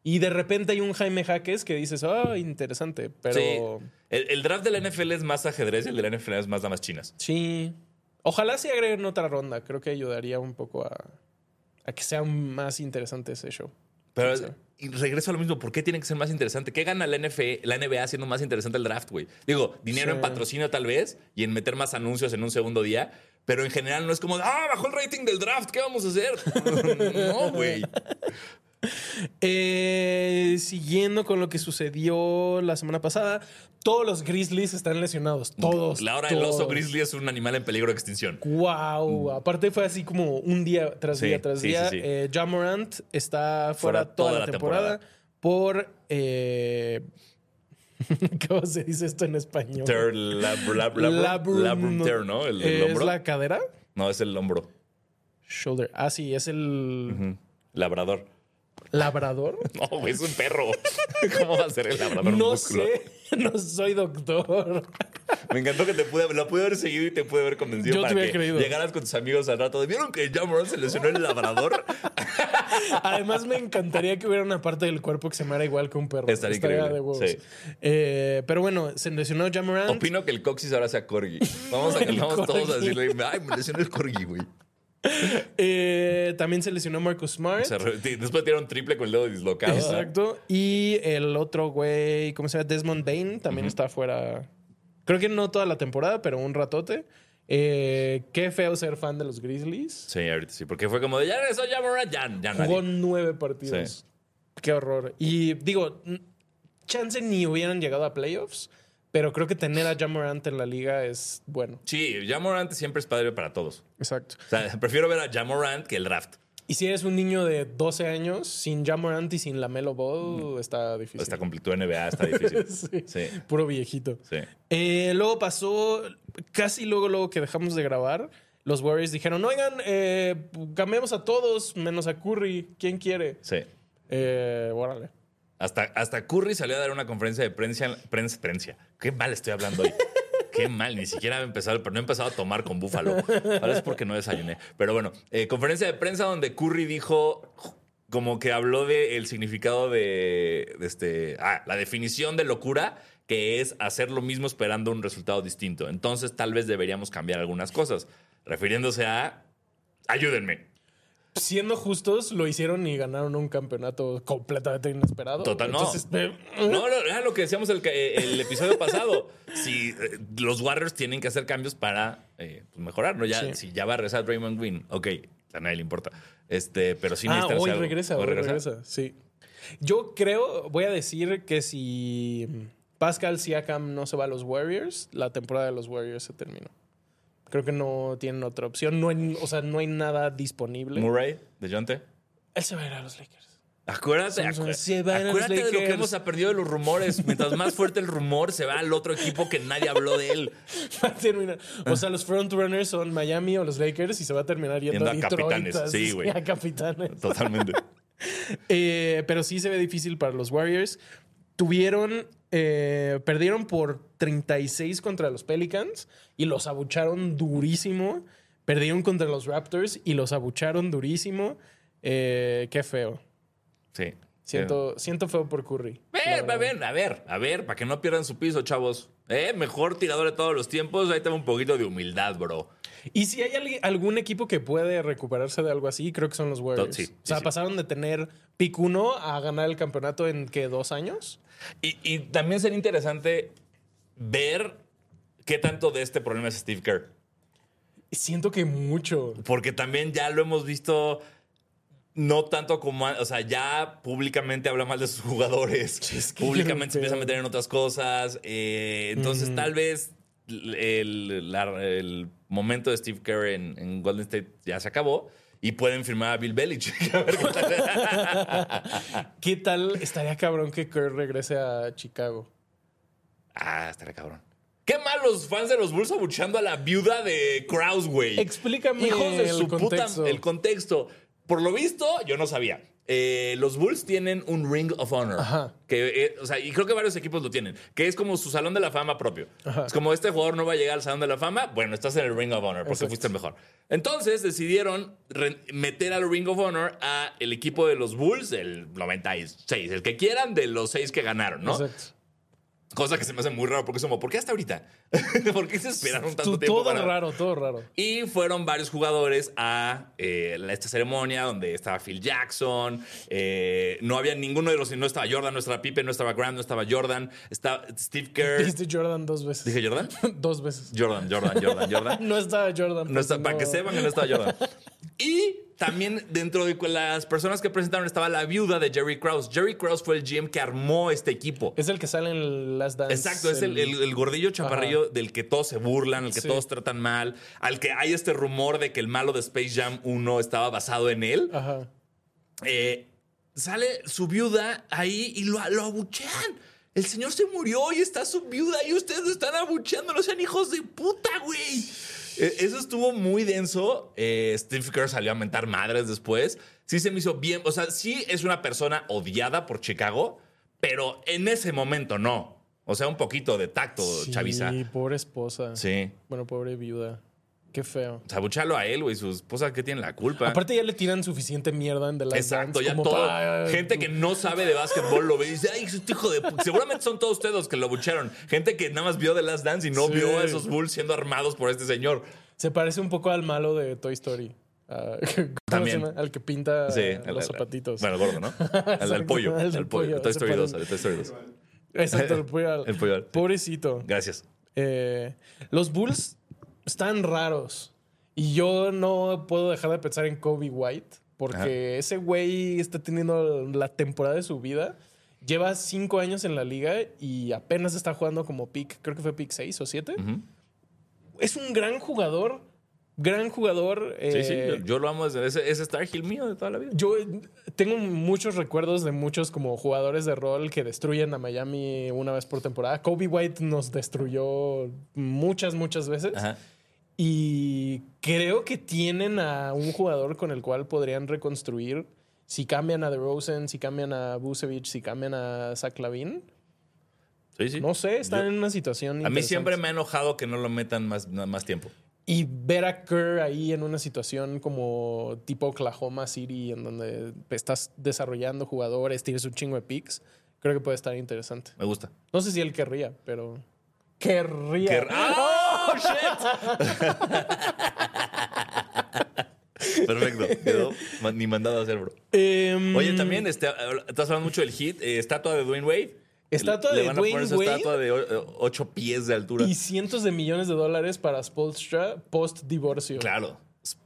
Y de repente hay un Jaime Jaques que dices, oh, interesante. Pero Sí. El, el draft del NFL es más ajedrez y el del NFL es más damas chinas. sí. Ojalá se agreguen otra ronda. Creo que ayudaría un poco a, a que sea más interesante ese show. Pero y regreso a lo mismo. ¿Por qué tiene que ser más interesante? ¿Qué gana la, NFL, la NBA haciendo más interesante el draft, güey? Digo, dinero Sí. en patrocinio tal vez y en meter más anuncios en un segundo día. Pero en general no es como, ah, bajó el rating del draft, ¿qué vamos a hacer? no, güey. Eh, siguiendo con lo que sucedió la semana pasada, todos los Grizzlies están lesionados. Todos. La hora del oso grizzly es un animal en peligro de extinción. Wow. Aparte fue así como un día tras Sí, día tras sí, día. sí. Eh, Ja Morant está fuera, Fuera toda, la temporada, por... eh, ¿Cómo se dice esto en español? Ter, lab, lab, labrum, Labrum, labrum tear, ¿no? El, el ¿Es hombro. la cadera? No, es el hombro. Shoulder. Ah, sí, es el. Labrador. Labrador. No, güey, es un perro. ¿Cómo va a ser el labrador? No músculo? sé, no soy doctor. Me encantó que te pude, lo pude haber seguido y te pude haber convencido Yo te para hubiera que creído. llegaras con tus amigos al rato. de, ¿Vieron que John Moran se lesionó el labrador? Además, me encantaría que hubiera una parte del cuerpo que se me haga igual que un perro. Estaría increíble, de sí. Eh, pero bueno, se lesionó Jamorant. Opino que el coxis ahora sea corgi. Vamos a, vamos todos a corgi. decirle, ay, me lesionó el corgi, güey. Eh, también se lesionó Marcus Smart. Se Después tiraron triple con el dedo dislocado. Exacto. Y el otro güey, ¿cómo se llama? Desmond Bain también está fuera. Creo que no toda la temporada, pero un ratote. Eh, qué feo ser fan de los Grizzlies. Sí, ahorita sí. Porque fue como de ya regresó ya Morant, ya, ya Jugó nadie. nueve partidos. Qué horror. Y digo, chance ni hubieran llegado a playoffs, pero creo que tener a Jamorant en la liga es bueno. Sí, ya Morant siempre es padre para todos. Exacto. O sea, prefiero ver a Jamorant que el draft. Y si eres un niño de 12 años, sin Jamorant y sin la Melo Ball, está difícil. Está completo NBA, está difícil. Sí. Sí. Puro viejito. Sí. Eh, luego pasó, casi luego, luego que dejamos de grabar, los Warriors dijeron, oigan, eh, cambiamos a todos menos a Curry. ¿Quién quiere? Sí. Eh, órale. Hasta, hasta Curry salió a dar una conferencia de prensa, prensa, prensa. Qué mal estoy hablando hoy. Qué mal, ni siquiera he empezado, pero no he empezado a tomar con búfalo. Ahora es porque no desayuné. Pero bueno, eh, conferencia de prensa donde Curry dijo, como que habló del significado de, de este, ah, la definición de locura, que es hacer lo mismo esperando un resultado distinto. Entonces tal vez deberíamos cambiar algunas cosas, refiriéndose a, ayúdenme. Siendo justos, lo hicieron y ganaron un campeonato completamente inesperado. Total, no. Eh, No, no, era lo que decíamos el, el episodio pasado. Si eh, los Warriors tienen que hacer cambios para eh, pues, mejorar, ¿no? Ya, Sí. Si ya va a regresar Draymond Green, ok, a nadie le importa. Este, pero sí ah, hoy regresa, hoy regresa, sí. Yo creo, voy a decir que si Pascal Siakam no se va a los Warriors, la temporada de los Warriors se terminó. Creo que no tienen otra opción. No hay, o sea, no hay nada disponible. Murray, de Jonte. Él se va a ir a los Lakers. Acuérdate, Son- acu- se van a los acuérdate de lo que hemos aprendido de los rumores. Mientras más fuerte el rumor, se va al otro equipo que nadie habló de él. Va a terminar. O sea, los frontrunners son Miami o los Lakers y se va a terminar yendo, Yendo a Detroit. capitanes. Sí, güey. A capitanes. Totalmente. Eh, pero sí se ve difícil para los Warriors. Tuvieron, eh, perdieron por 36 contra los Pelicans y los abucharon durísimo. Perdieron contra los Raptors y los abucharon durísimo. Eh, qué feo. Sí. Siento, siento feo por Curry. A ver, a ver, a ver, a ver, para que no pierdan su piso, chavos. Eh, mejor tirador de todos los tiempos. Ahí tengo un poquito de humildad, bro. Y si hay alguien- algún equipo que puede recuperarse de algo así, creo que son los Warriors. Sí, sí, o sea, sí. pasaron de tener pick 1 a ganar el campeonato en, ¿qué? ¿Dos años? Y, y también sería interesante ver qué tanto de este problema es Steve Kerr. Siento que mucho. Porque también ya lo hemos visto, no tanto como, o sea, ya públicamente habla mal de sus jugadores. Es que públicamente se empieza a meter en otras cosas. eh, entonces, tal vez el, la- el momento de Steve Kerr en, en Golden State ya se acabó. Y pueden firmar a Bill Belichick. A ver qué tal. ¿Qué tal estaría cabrón que Kerr regrese a Chicago? ah, estaría cabrón. Qué mal los fans de los Bulls abuchando a la viuda de Kraus, güey. Explícame Hijos de el su contexto. puta. El contexto. Por lo visto, yo no sabía. Eh, los Bulls tienen un Ring of Honor. Ajá. Que, eh, o sea, y creo que varios equipos lo tienen. Que es como su salón de la fama propio. Es como este jugador no va a llegar al salón de la fama. Bueno, estás en el Ring of Honor porque Exacto. fuiste el mejor. Entonces decidieron meter al Ring of Honor a el equipo de los Bulls, el 96, el que quieran de los seis que ganaron, ¿no? Exacto. Cosa que se me hace muy raro porque es como, ¿por qué hasta ahorita? ¿Por qué se esperaron tanto tiempo? todo para- raro, todo raro. y fueron varios jugadores a eh, esta ceremonia donde estaba Phil Jackson. eh, no había ninguno de los. No estaba Jordan, no estaba Pippen, no estaba Grant, no estaba Jordan. Estaba Steve Kerr. Dijiste Jordan dos veces. ¿Dije Jordan? dos veces. Jordan, Jordan, Jordan, Jordan. No estaba Jordan. No está, pues, para que sepan que no estaba Jordan. Y también dentro de las personas que presentaron estaba la viuda de Jerry Krause. Jerry Krause fue el GM que armó este equipo. Es el que sale en Last Dance. Exacto, es el, el- el gordillo chaparrillo del que todos se burlan, el que Sí. todos tratan mal, al que hay este rumor de que el malo de Space Jam 1 estaba basado en él. Ajá. Eh, sale su viuda ahí y lo, lo abuchean. El señor se murió y está su viuda y ustedes lo están abucheando. No sean hijos de puta, güey. Eh, Eso estuvo muy denso. Eh, Steve Kerr salió a mentar madres después. Sí se me hizo bien. O sea, sí es una persona odiada por Chicago, pero en ese momento no. O sea, un poquito de tacto, Sí, Chavisa. pobre esposa. Sí. Bueno, pobre viuda. Qué feo. O sea, abuchalo a él, güey. Su esposa que tiene la culpa. Aparte ya le tiran suficiente mierda en The Last Exacto, Dance ya como todo. para- Gente que no sabe de básquetbol lo ve y dice, ay, este hijo de pu-". Seguramente son todos ustedes los que lo bucharon. Gente que nada más vio The Last Dance y no Sí. vio a esos Bulls siendo armados por este señor. Se parece un poco al malo de Toy Story. a- ¿cómo También. llama? Al que pinta Sí, los el- zapatitos. Bueno, el gordo, ¿no? El del pollo. Del El pollo. pollo, Toy se Story 2. ponen- El Toy Story 2. Exacto, el pollo. El pollo. Pobrecito. Gracias. Eh, los Bulls están raros. Y yo no puedo dejar de pensar en Kobe White. Porque ese güey está teniendo la temporada de su vida. Lleva cinco años en la liga y apenas está jugando como pick. Creo que fue pick 6 o 7. Ujú. Es un gran jugador. Gran jugador. Sí, sí. eh, Yo, yo lo amo desde ese, ese Star Hill mío de toda la vida. yo eh, tengo muchos recuerdos de muchos como jugadores de rol que destruyen a Miami una vez por temporada. Kobe White nos destruyó muchas, muchas veces. Ajá. Y creo que tienen a un jugador con el cual podrían reconstruir si cambian a DeRozan, si cambian a Vucevic, si cambian a Zach Lavin. Sí, sí. No sé, están Yo- en una situación A mí siempre me ha enojado que no lo metan más, más tiempo. Y ver a Kerr ahí en una situación como tipo Oklahoma City, en donde estás desarrollando jugadores, tienes un chingo de picks, creo que puede estar interesante. Me gusta. No sé si él querría, pero... Querría. Que- ¡Oh, shit! Perfecto. Quedó ni mandado a hacer, bro. Em, Oye, también este, estás hablando mucho del hit. eh, estatua de Dwayne Wade. Estatua Le de van a poner Dwayne esa Wade. estatua de 8 pies de altura. Y cientos de millones de dólares para Spolstra post divorcio. Claro.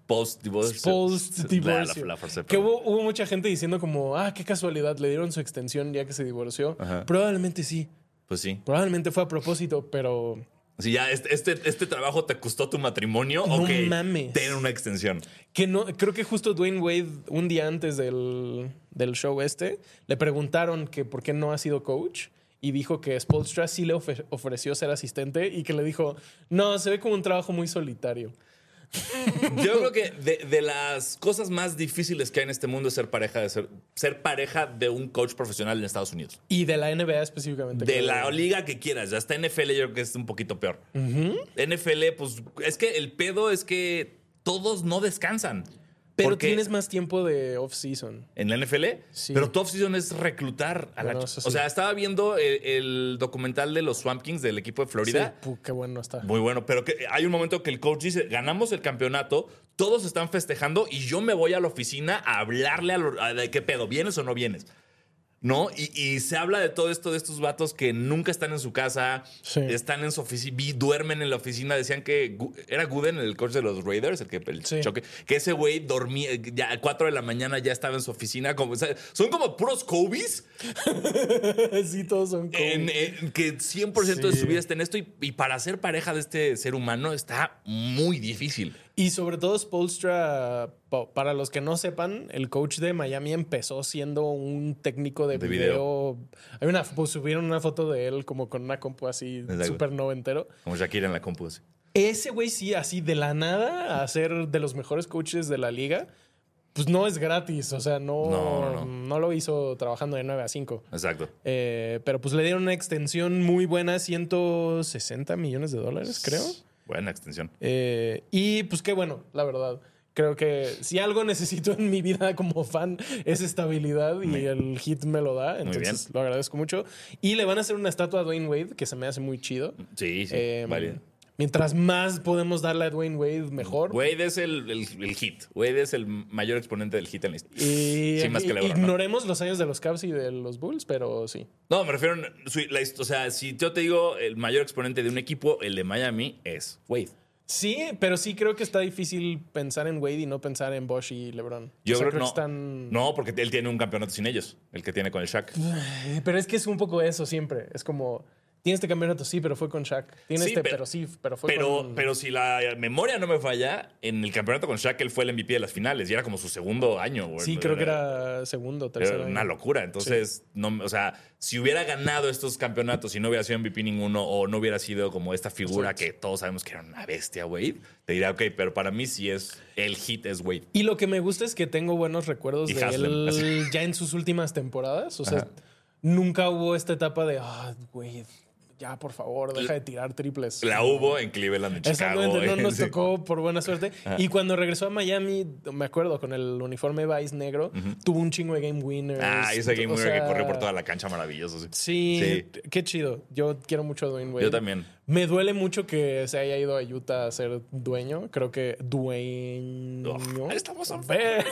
Post divorcio. Post divorcio. La, la frase, que hubo, hubo mucha gente diciendo como, ah, qué casualidad, le dieron su extensión ya que se divorció. Ajá. Probablemente sí. Pues sí. Probablemente fue a propósito, pero Si ya este, este, este trabajo te costó tu matrimonio, No ok. mames. Ten una extensión. que no, creo que justo Dwayne Wade, un día antes del, del show este, le preguntaron que por qué no ha sido coach. Y dijo que Spolstra sí le ofreció ser asistente y que le dijo, no, se ve como un trabajo muy solitario. Yo creo que de, de las cosas más difíciles que hay en este mundo es ser pareja de ser, ser pareja de un coach profesional en Estados Unidos. Y de la NBA específicamente. De la liga que quieras. Hasta NFL yo creo que es un poquito peor. NFL, pues es que el pedo es que todos no descansan. Pero Porque tienes más tiempo de off-season. en la NFL, Sí. pero tu off-season es reclutar a la Bueno, O sea, estaba viendo el, el documental de los Swamp Kings del equipo de Florida. Sí, qué bueno está. Muy bueno, pero que hay un momento que el coach dice, ganamos el campeonato, todos están festejando y yo me voy a la oficina a hablarle a, lo- a de qué pedo, ¿vienes o no vienes? ¿No? Y, y se habla de todo esto de estos vatos que nunca están en su casa, Sí. están en su oficina, duermen en la oficina. Decían que era Gooden, el coach de los Raiders, el que el Sí. choque, que ese güey dormía, ya a 4 de la mañana ya estaba en su oficina. Como, o sea, son como puros Kobe's sí, todos son cool. en- en que 100% de Sí. su vida está en esto y, y para ser pareja de este ser humano está muy difícil. Y sobre todo Spolstra, pa- para los que no sepan, el coach de Miami empezó siendo un técnico de, De video. Hay una, pues, subieron una foto de él como con una compu así súper noventero. Como Shakira en la compu. así. Ese güey sí, así de la nada, a ser de los mejores coaches de la liga, pues no es gratis. O sea, no, No, no, no, lo hizo trabajando de 9 a 5. Exacto. Eh, pero pues le dieron una extensión muy buena, 160 millones de dólares, creo. Buena extensión. Eh, y pues qué bueno, la verdad. Creo que si algo necesito en mi vida como fan es estabilidad y el hit me lo da. Entonces lo agradezco mucho. Y le van a hacer una estatua a Dwayne Wade que se me hace muy chido. Sí, sí. Eh, válido. Mientras más podemos darle a Dwayne Wade, mejor. Wade es el, el, el hit. Wade es el mayor exponente del hit en la historia. Y Sí, más que LeBron, ¿no? ignoremos los años de los Cavs y de los Bulls, pero sí. No, me refiero. la o sea, si yo te digo el mayor exponente de un equipo, el de Miami, es Wade. Sí, pero sí creo que está difícil pensar en Wade y no pensar en Bosch y LeBron. Yo O sea, creo, no. que están. No, porque él tiene un campeonato sin ellos, el que tiene con el Shaq. Pero es que es un poco eso siempre. Es como, tiene este campeonato, sí, pero fue con Shaq. Tiene Sí, este, pero- pero, sí, pero fue Pero, con... pero si la memoria no me falla, en el campeonato con Shaq él fue el MVP de las finales y era como su segundo año. güey. Sí, creo que era segundo, Era tercero. una locura. Entonces, no, o sea, si hubiera ganado estos campeonatos y no hubiera sido MVP ninguno o no hubiera sido como esta figura que todos sabemos que era una bestia, Wade, te diría, ok, pero para mí sí es el hit es Wade. Y lo que me gusta es que tengo buenos recuerdos Y de Haslem, él ya en sus últimas temporadas. O sea, Ajá. nunca hubo esta etapa de, ah, güey, ya, por favor, deja de tirar triples. La hubo en Cleveland, en Chicago. Exactamente, no nos tocó por buena suerte. Y cuando regresó a Miami, me acuerdo, con el uniforme Vice negro, tuvo un chingo de game winners. Ah, ese game O winner que corrió por toda la cancha, maravilloso. sí. Qué chido. Yo quiero mucho a Dwayne Wade. Yo también. Me duele mucho que se haya ido a Utah a ser dueño. Creo que dueño. Oh, estamos on Ve-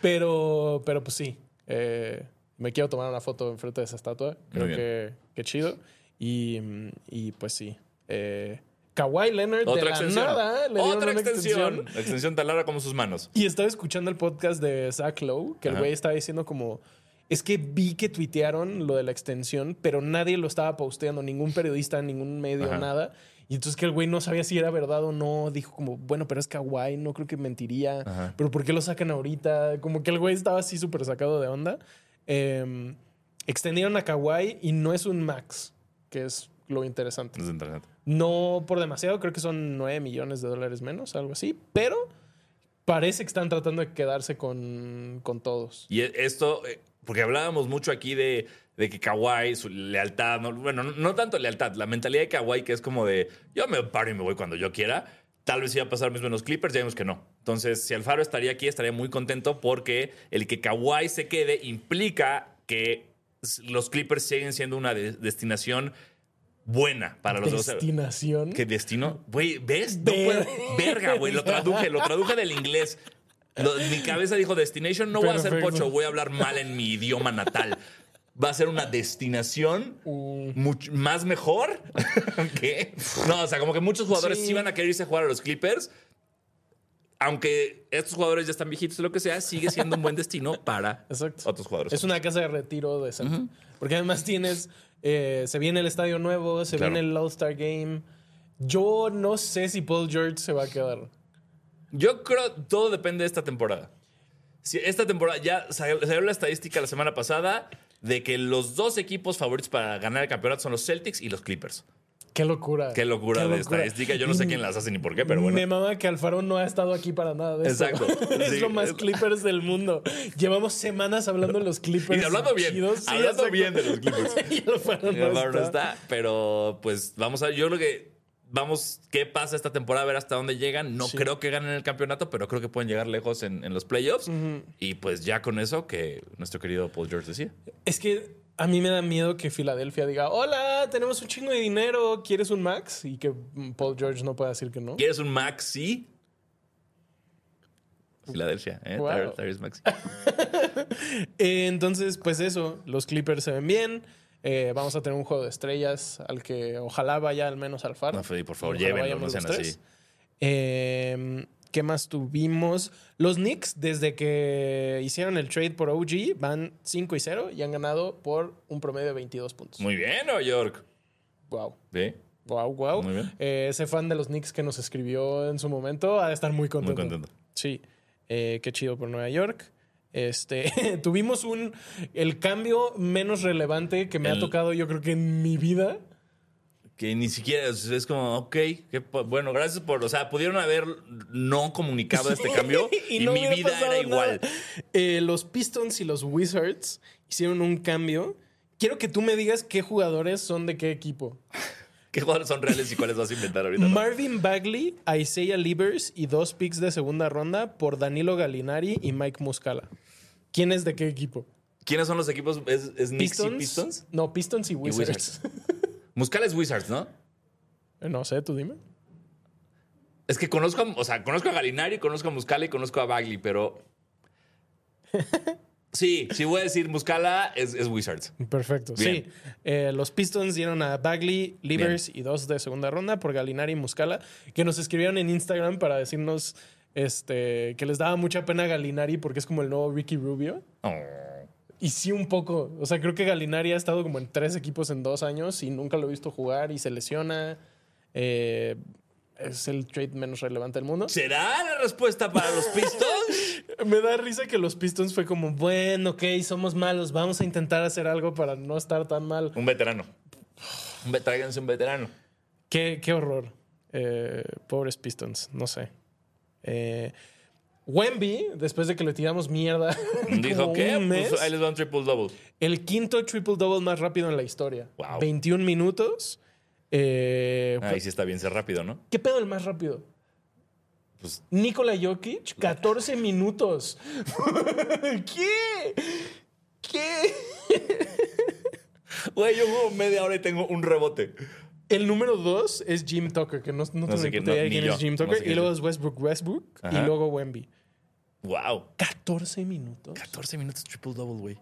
pero, pero pues sí. eh, me quiero tomar una foto enfrente de esa estatua. Creo que, que chido. Y, mm, y pues sí. Eh, Kawhi Leonard de Otra la extensión. nada le dieron Otra extensión. Extensión tan larga como sus manos. y estaba escuchando el podcast de Zach Lowe, que el güey estaba diciendo como... Es que vi que tuitearon lo de la extensión, pero nadie lo estaba posteando, ningún periodista, ningún medio, Ajá. nada. Y entonces que el güey no sabía si era verdad o no. Dijo como, bueno, pero es Kawhi, no creo que mentiría. Ajá. Pero ¿por qué lo sacan ahorita? Como que el güey estaba así súper sacado de onda. Eh, extendieron a Kawhi y no es un max, que es lo interesante. Es interesante. No por demasiado, creo que son 9 millones de dólares menos, algo así, pero parece que están tratando de quedarse con, con todos. Y e- esto, eh, porque hablábamos mucho aquí de, de que Kawhi, su lealtad, no- bueno, no, no tanto lealtad, la mentalidad de Kawhi que es como de yo me paro y me voy cuando yo quiera. Tal vez iba a pasar mismo en los Clippers, ya vimos que no. Entonces, si Alfaro estaría aquí, estaría muy contento porque el que Kawhi se quede implica que los Clippers siguen siendo una de- destinación buena para los dos. Destinación. ¿Qué destino? Güey, ¿ves? No puedo- Verga, güey. Lo traduje, lo traduje del inglés. Lo- mi cabeza dijo destination. No voy a Perfecto. pocho, voy a hablar mal en mi idioma natal. Va a ser una destinación Uh. much- más mejor. ¿Qué? No, o sea, como que muchos jugadores Sí. sí. van a querer irse a jugar a los Clippers. Aunque estos jugadores ya están viejitos o lo que sea, sigue siendo un buen destino para Exacto. otros jugadores. Es una casa de retiro de Porque además tienes. eh, se viene el estadio nuevo, se Claro. viene el All-Star Game. Yo no sé si Paul George se va a quedar. Yo creo todo depende de esta temporada. Si esta temporada ya salió la estadística la semana pasada de que los dos equipos favoritos para ganar el campeonato son los Celtics y los Clippers. Qué locura. Qué locura de estadística. Yo no sé quién las hace ni por qué, pero bueno. Me mama que Alfaro no ha estado aquí para nada de esto. Exacto. es Sí. lo más Clippers del mundo. Llevamos semanas hablando de los Clippers. Y hablando bien. Sí, hablando exacto. bien de los Clippers. y Alfaro no, Alvaro no está. está, pero pues vamos a yo creo que vamos qué pasa esta temporada a ver hasta dónde llegan. No Sí. creo que ganen el campeonato, pero creo que pueden llegar lejos en, en los playoffs. Y pues ya con eso que nuestro querido Paul George decía. Es que a mí me da miedo que Filadelfia diga, hola, tenemos un chingo de dinero, ¿quieres un max? Y que Paul George no pueda decir que no. ¿Quieres un Maxi? Filadelfia, ¿eh? Wow. Maxi. Entonces, pues eso, los Clippers se ven bien. Eh, vamos a tener un juego de estrellas al que ojalá vaya al menos al faro. No, Freddy, por favor, llévenlo, no sean así. Eh, ¿Qué más tuvimos? Los Knicks, desde que hicieron el trade por OG, van 5 y 0 y han ganado por un promedio de 22 puntos. Muy bien, Nueva York. Wow. ¿Ve? Wow, wow. Muy bien. Eh, ese fan de los Knicks que nos escribió en su momento ha de estar muy contento. Muy contento. Sí. Eh, qué chido por Nueva York. Este, tuvimos un el cambio menos relevante que me ha tocado, yo creo que en mi vida. Que ni siquiera es, es como, ok, bueno, gracias por, o sea, pudieron haber no comunicado este cambio y, no mi vida era igual. Eh, los Pistons y los Wizards hicieron un cambio. Quiero que tú me digas qué jugadores son de qué equipo. ¿Qué jugadores son reales y cuáles vas a inventar ahorita? no? Marvin Bagley, Isaiah Livers y dos picks de segunda ronda por Danilo Gallinari y Mike Muscala. ¿Quién es de qué equipo? ¿Quiénes son los equipos? ¿Es, es Knicks y Pistons? No, Pistons y Wizards. Wizards. Muscala es Wizards, ¿no? no sé, tú dime. Es que conozco, a- o sea, conozco a Galinari, conozco a Muscala y conozco a Bagley, pero. Sí, sí voy a decir Muscala es, es Wizards. Perfecto. Bien. Sí. Eh, los Pistons dieron a Bagley, Livers y dos de segunda ronda por Galinari y Muscala, que nos escribieron en Instagram para decirnos este, que les daba mucha pena Galinari porque es como el nuevo Ricky Rubio. Oh. Y sí, un poco. O sea, creo que Galinari ha estado como en tres equipos en dos años y nunca lo he visto jugar y se lesiona. Eh, es el trade menos relevante del mundo. ¿Será la respuesta para los Pistons? Me da risa que los Pistons fue como, bueno, ok, somos malos, vamos a intentar hacer algo para no estar tan mal. un veterano. Tráiganse un veterano. Qué, qué horror. Eh, pobres Pistons, no sé. Eh, Wemby, después de que le tiramos mierda, Dijo que pues, ahí les va un triple double. el quinto triple double más rápido en la historia. Wow. 21 minutos. Eh, Ahí sí está bien ser rápido, ¿no? ¿Qué pedo el más rápido? Pues Nikola Jokic, 14 minutos. ¿Qué? ¿Qué? Güey, yo juego media hora y tengo un rebote. El número dos es Jim Tucker, que no, no tengo sé ni quién- idea no, es Jim No Tucker. sé y luego es. es Westbrook Westbrook y luego Wemby. Wow. 14 minutos. 14 minutos triple double, güey.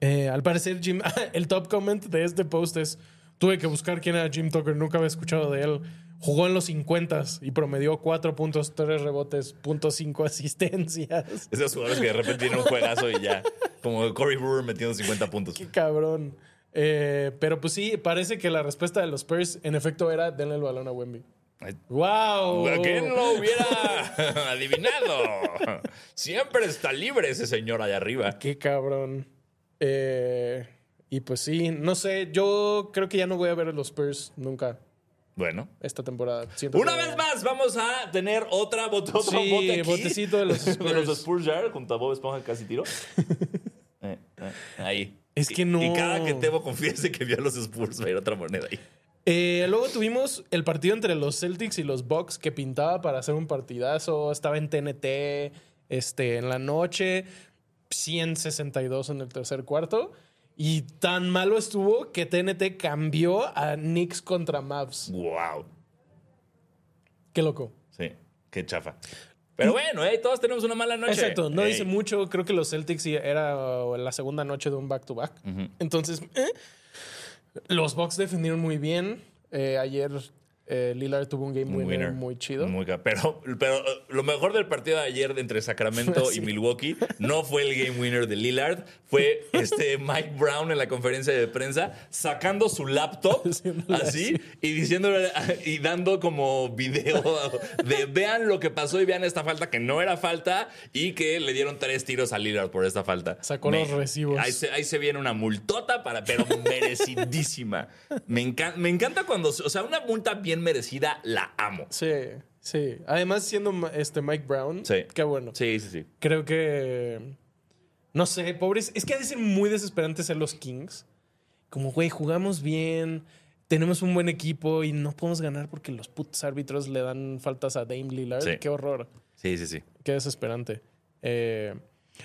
Eh, al parecer, Jim, el top comment de este post es: Tuve que buscar quién era Jim Tucker, nunca había escuchado de él. Jugó en los 50 y promedió 4 puntos, 3 rebotes, punto 5 asistencias. Esos jugadores que de repente tienen un juegazo y ya. Como Corey Brewer metiendo 50 puntos. Qué cabrón. Eh, pero pues sí, parece que la respuesta de los Spurs en efecto era denle el balón a Wemby. ¡Wow! ¿Quién lo hubiera adivinado? Siempre está libre ese señor allá arriba. Qué cabrón. Eh, y pues sí, no sé, yo creo que ya no voy a ver a los Spurs nunca Bueno. esta temporada. Siento Una que- vez más vamos a tener otra bot- otro Sí, bote aquí. botecito de los de los Spurs. Spurs Jar junto a Bob Esponja casi tiro. Eh, eh, ahí. Es Y- que no. Y cada que Tebo confiese que vio a los Spurs va a ir otra moneda ahí. Eh, luego tuvimos el partido entre los Celtics y los Bucks que pintaba para hacer un partidazo. Estaba en TNT este, en la noche, 162 en el tercer cuarto. Y tan malo estuvo que TNT cambió a Knicks contra Mavs. Wow. Qué loco. Sí, qué chafa. Pero bueno, eh, todos tenemos una mala noche. Exacto, no dice mucho. Creo que los Celtics era la segunda noche de un back-to-back. Entonces, eh, los Bucks defendieron muy bien. Eh, ayer eh, Lillard tuvo un game winner, muy chido. Muy pero, pero eh, lo mejor del partido de ayer entre Sacramento Sí. y Milwaukee no fue el game winner de Lillard, fue este Mike Brown en la conferencia de prensa sacando su laptop así y diciéndole y dando como video de vean lo que pasó y vean esta falta que no era falta y que le dieron tres tiros a Lillard por esta falta. Sacó los recibos. Ahí se, ahí se viene una multota para, pero merecidísima. Me, encan- me encanta cuando, o sea, una multa bien merecida, la amo. Sí, sí. Además, siendo este Mike Brown, Sí. qué bueno. Sí, sí, sí. Creo que. No sé, pobres. Es que ha de ser muy desesperante ser los Kings. Como, güey, jugamos bien, tenemos un buen equipo y no podemos ganar porque los putos árbitros le dan faltas a Dame Lillard. Sí. Qué horror. Sí, sí, sí. Qué desesperante. Eh,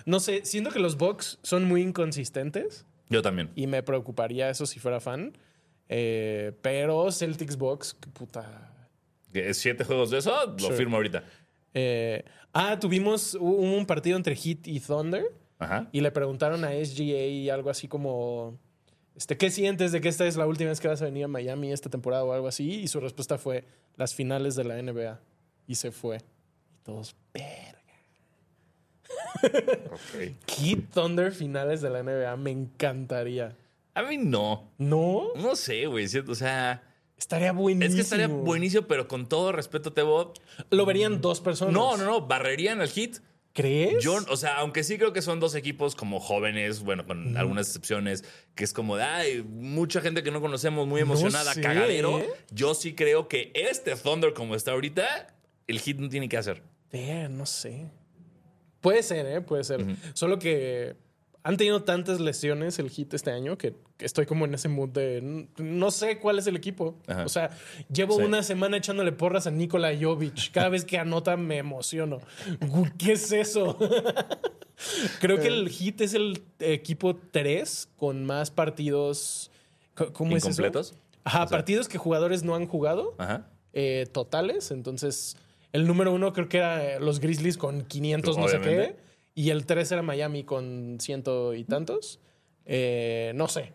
no sé, siento que los Bucks son muy inconsistentes Yo también. y me preocuparía eso si fuera fan. Eh, pero Celtics puta. ¿Que es ¿Siete juegos de eso? Lo Sí. firmo ahorita. Eh, ah, tuvimos un partido entre Heat y Thunder Ajá. y le preguntaron a SGA algo así como, este, ¿qué sientes de que esta es la última vez que vas a venir a Miami esta temporada o algo así? Y su respuesta fue las finales de la NBA y se fue. Y todos, verga. Ok. Heat Thunder finales de la NBA, me encantaría. A mí no. ¿No? No sé, güey. O sea, Estaría buenísimo. es que estaría buenísimo, pero con todo respeto, Tebo. Lo verían dos personas. No, no, no. Barrerían al hit. ¿Crees? Yo, o sea, aunque sí creo que son dos equipos como jóvenes, bueno, con algunas excepciones, que es como de, ay, mucha gente que no conocemos muy No emocionada, sé, cagadero. Yo sí creo que este Thunder como está ahorita, el hit no tiene que hacer. Ver, no sé. Puede ser, ¿eh? Puede ser. Solo que han tenido tantas lesiones el hit este año que, que estoy como en ese mood de no sé cuál es el equipo. Ajá. O sea, llevo Sí. una semana echándole porras a Nikola Jovic. Cada vez que anota me emociono. ¿Qué es eso? Creo que el hit es el equipo 3 con más partidos. ¿Cómo es eso? Ajá, O sea- partidos que jugadores no han jugado Ajá. eh, totales. Entonces, el número uno creo que era eh, los Grizzlies con 500 no sé qué. Y el tres era Miami con ciento y tantos. Eh, no sé.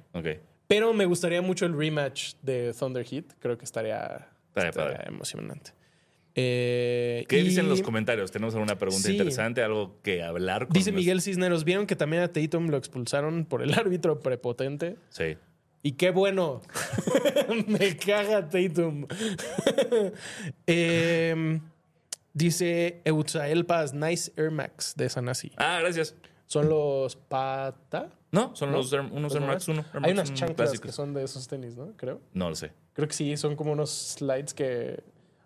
Pero me gustaría mucho el rematch de Thunder Heat. Creo que estaría, Estaría estaría padre. emocionante. Eh, ¿Qué y dicen los comentarios? ¿Tenemos alguna pregunta Sí. interesante? ¿Algo que hablar? con Dice Miguel Cisneros, ¿vieron que también a Tatum lo expulsaron por el árbitro prepotente? Sí. Y qué bueno. Me caga Tatum. Em, dice Eutzael Paz, Nice Air Max de Sanasi. Ah, gracias. Son los Pata. No, son ¿no? los Air- unos ¿Los Air Max demás? 1. Hay unas chanclas que son de esos tenis, ¿no? Creo. No lo sé. Creo que sí, son como unos slides que.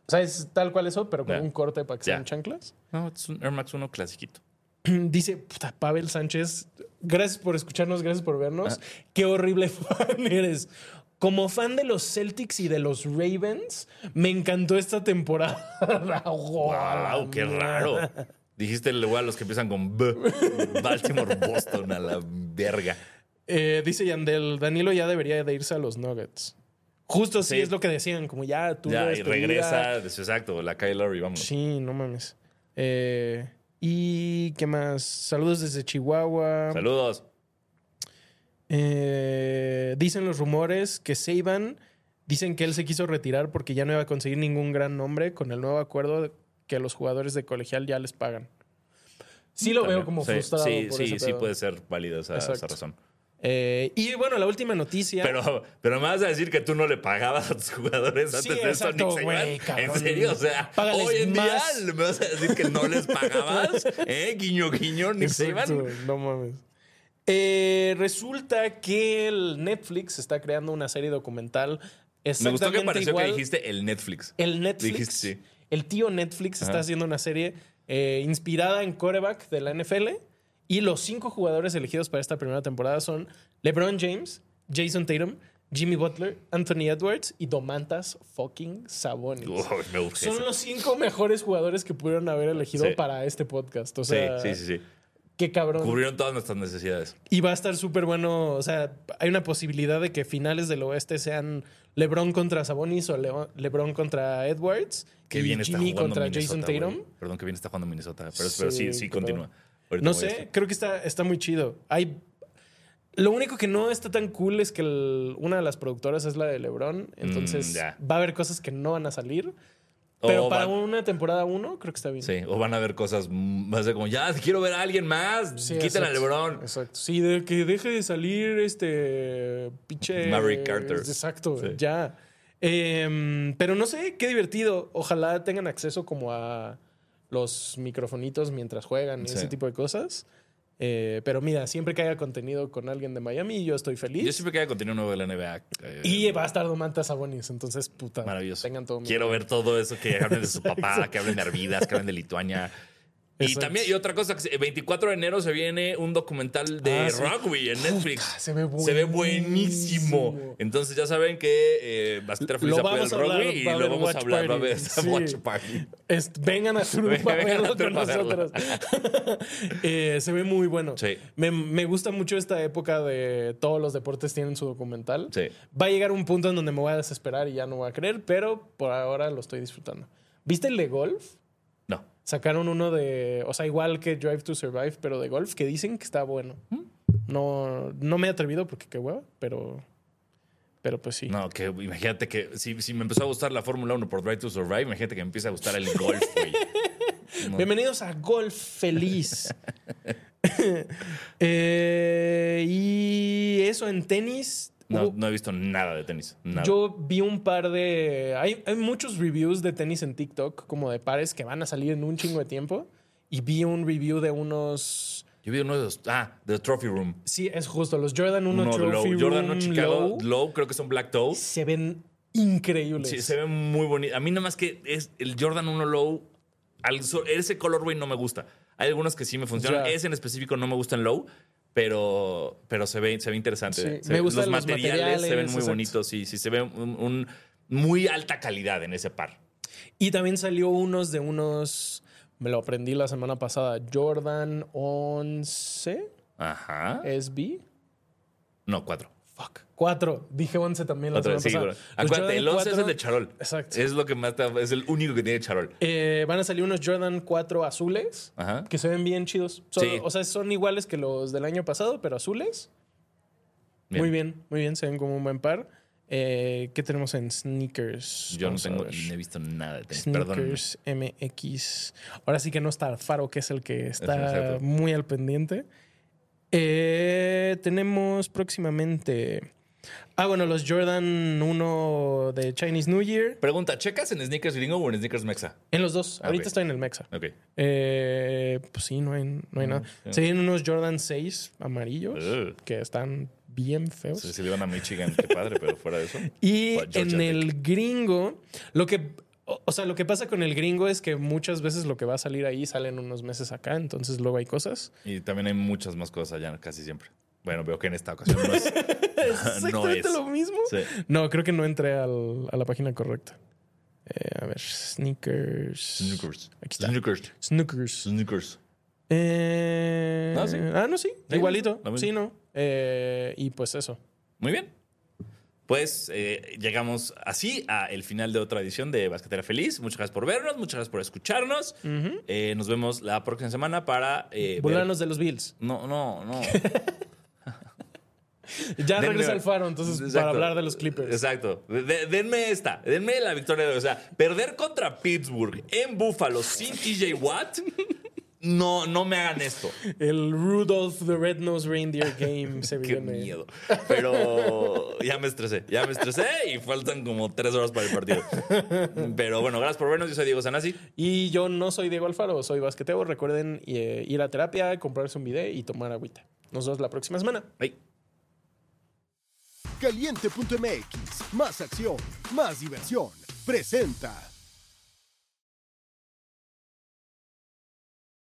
O sea, es tal cual eso, pero con un corte para que sean chanclas. No, es un Air Max 1 clasiquito. Dice, puta, Pavel Sánchez, gracias por escucharnos, gracias por vernos. Ah. Qué horrible fan eres. Como fan de los Celtics y de los Ravens, me encantó esta temporada. ¡Wow! ¡Qué raro! Dijiste luego a los que empiezan con B. Baltimore, Boston, a la verga. Eh, dice Yandel, Danilo ya debería de irse a los Nuggets. Justo Sí. es lo que decían, como ya tú Ya, y regresa, es exacto, la Kyle Lowry, vamos. Sí, no mames. Eh, ¿Y qué más? Saludos desde Chihuahua. Saludos. Eh, dicen los rumores que Saban dicen que él se quiso retirar porque ya no iba a conseguir ningún gran nombre con el nuevo acuerdo que los jugadores de colegial ya les pagan. Sí lo veo como Sí, frustrado. Sí, por sí, ese sí pedo. puede ser válida esa, razón. Eh, y bueno, la última noticia. Pero, pero me vas a decir que tú no le pagabas a tus jugadores Sí, antes de exacto, güey, cabrón. ¿En serio? O sea, hoy en más. día me vas a decir que no les pagabas, ¿eh? Guiño, guiño, Nick Exacto, no mames. Eh, resulta que el Netflix está creando una serie documental. Me gustó que pareció igual. que dijiste el Netflix. El Netflix. Dijiste, sí. El tío Netflix está haciendo una serie eh, inspirada en coreback de la NFL. Y los cinco jugadores elegidos para esta primera temporada son LeBron James, Jason Tatum, Jimmy Butler, Anthony Edwards y Domantas fucking Sabonis. Son eso. los cinco mejores jugadores que pudieron haber elegido Sí. para este podcast. O Sí, sea, sí, sí, sí. Qué cabrón. Cubrieron todas nuestras necesidades. Y va a estar súper bueno. O sea, hay una posibilidad de que finales del oeste sean LeBron contra Sabonis o Leo- LeBron contra Edwards. Qué y bien está Jimmy jugando contra Minnesota, Jason Tatum. Perdón, que bien está jugando Minnesota. Pero, pero sí, Sí, pero- continúa. Ahorita No sé, creo que está, está muy chido. Hay. Lo único que no está tan cool es que el- una de las productoras es la de LeBron. Entonces Mm, ya. va a haber cosas que no van a salir. Pero O para van- una temporada uno, creo que está bien. Sí, o van a ver cosas más de como, ya, quiero ver a alguien más. Sí, Quiten a exacto. LeBron. Exacto. Sí, de que deje de salir este pinche. Maverick Carter. Exacto, Sí. ya. Em, pero no sé, qué divertido. Ojalá tengan acceso como a los microfonitos mientras juegan y Sí. ese tipo de cosas. Eh, pero mira, siempre que haya contenido con alguien de Miami, yo estoy feliz. Yo siempre quería contenido nuevo de la NBA. eh, Y va a estar Domantas Sabonis, entonces puta. Maravilloso. Tengan todo mi- Quiero ver todo eso, que hablen de su papá, que hablen de Arvidas, que hablen de Lituania. Y también, y otra cosa, que se- el 24 de enero se viene un documental de Ah, sí. rugby en Netflix. se ve Se ve buenísimo. Entonces ya saben que eh, Basquetera Feliz apoya el rugby y lo vamos a hablar. Va a esta Sí. watch party. Vengan a Turbo Vengan a verlo con nosotros. Eh, se ve muy bueno. Sí. Me, me gusta mucho esta época de todos los deportes tienen su documental. Sí. Va a llegar un punto en donde me voy a desesperar y ya no voy a creer, pero por ahora lo estoy disfrutando. ¿Viste el de golf? Sacaron uno de, o sea, igual que Drive to Survive, pero de golf, que dicen que está bueno. No, no me he atrevido porque qué hueva, pero, pero pues sí. No, que imagínate que si, si me empezó a gustar la Fórmula 1 por Drive to Survive, imagínate que me empieza a gustar el golf, güey. No. Bienvenidos a Golf Feliz. Eh, y eso en tenis. No, no he visto nada de tenis. Nada. Yo vi un par de. Hay, hay muchos reviews de tenis en TikTok, como de pares que van a salir en un chingo de tiempo. Y vi un review de unos. Yo vi uno de los. Ah, The Trophy Room. Sí, es justo, los Jordan 1 Uno de Trophy Low. Jordan 1 Room Chicago Low Low. creo que son Black Toe. se ven increíbles. Sí, se ve muy bonito. A mí nada más que es el Jordan 1 Low. al ese colorway no me gusta. Hay algunos que sí me funcionan. Ya. Ese en específico no me gusta en Low. Pero, pero se, ve, se ve interesante. Sí, Se me gustan los los materiales, se ven muy exacto. bonitos. Sí, sí, se ve un, un- muy alta calidad en ese par. Y también salió unos de unos. Me lo aprendí la semana pasada. Jordan 11 Ajá. SB. No, cuatro. Fuck. 4. Dije 11 también la Otra semana sí, pasada. Acuérdate, el 11 es el 4 de Charol. Exacto. Es lo que más te- es el único que tiene Charol. Eh, van a salir unos Jordan 4 azules Ajá. que se ven bien chidos. Son- Sí. O sea, son iguales que los del año pasado, pero azules. Bien. Muy bien, muy bien. Se ven como un buen par. Eh, ¿Qué tenemos en sneakers? Yo no Vamos tengo, no he visto nada de tenis. Perdóname. Sneakers MX. Ahora sí que no está Faro, que es el que está Exacto. muy al pendiente. Eh, tenemos próximamente. Ah, bueno, los Jordan 1 de Chinese New Year. Pregunta, ¿checas en sneakers gringo o en sneakers mexa? En los dos. Ah, Ahorita ok. estoy en el Mexa. Ok. Eh, pues sí, no hay, no hay nada. sí. Se vienen unos Jordan 6 amarillos que están bien feos. Se, se le van a Michigan, qué padre, pero fuera de eso. Y en el gringo, lo que O, o sea, lo que pasa con el gringo es que muchas veces lo que va a salir ahí sale en unos meses acá, entonces luego hay cosas. Y también hay muchas más cosas allá, casi siempre. Bueno, veo que en esta ocasión no es. Exactamente lo mismo. Sí. No, creo que no entré al- a la página correcta. Eh, a ver, sneakers. Snookers. Aquí está. Snookers. Snookers. Snookers. Eh, Ah, sí. Ah, no, sí. Sí, igualito. Sí, no. Eh, y pues eso. Muy bien. Pues eh, llegamos así a el final de otra edición de Basquetera Feliz. Muchas gracias por vernos, muchas gracias por escucharnos. Eh, nos vemos la próxima semana para. eh, ver- Volanos de los Bills. No, no, no. Ya Denme- regresa el faro, entonces para hablar de los Clippers. Exacto. De- de- denme esta. Denme la victoria. de- O sea, perder contra Pittsburgh en Buffalo sin TJ Watt. No, no me hagan esto. El Rudolph the Red-Nosed Reindeer Game se Qué viene. miedo. Pero ya me estresé. Ya me estresé y faltan como tres horas para el partido. Pero bueno, gracias por vernos. Yo soy Diego Sanasi. Y yo no soy Diego Alfaro, soy basqueteo. Recuerden eh, ir a terapia, comprarse un video y tomar agüita. Nos vemos la próxima semana. Bye. Caliente.mx, más acción, más diversión. Presenta.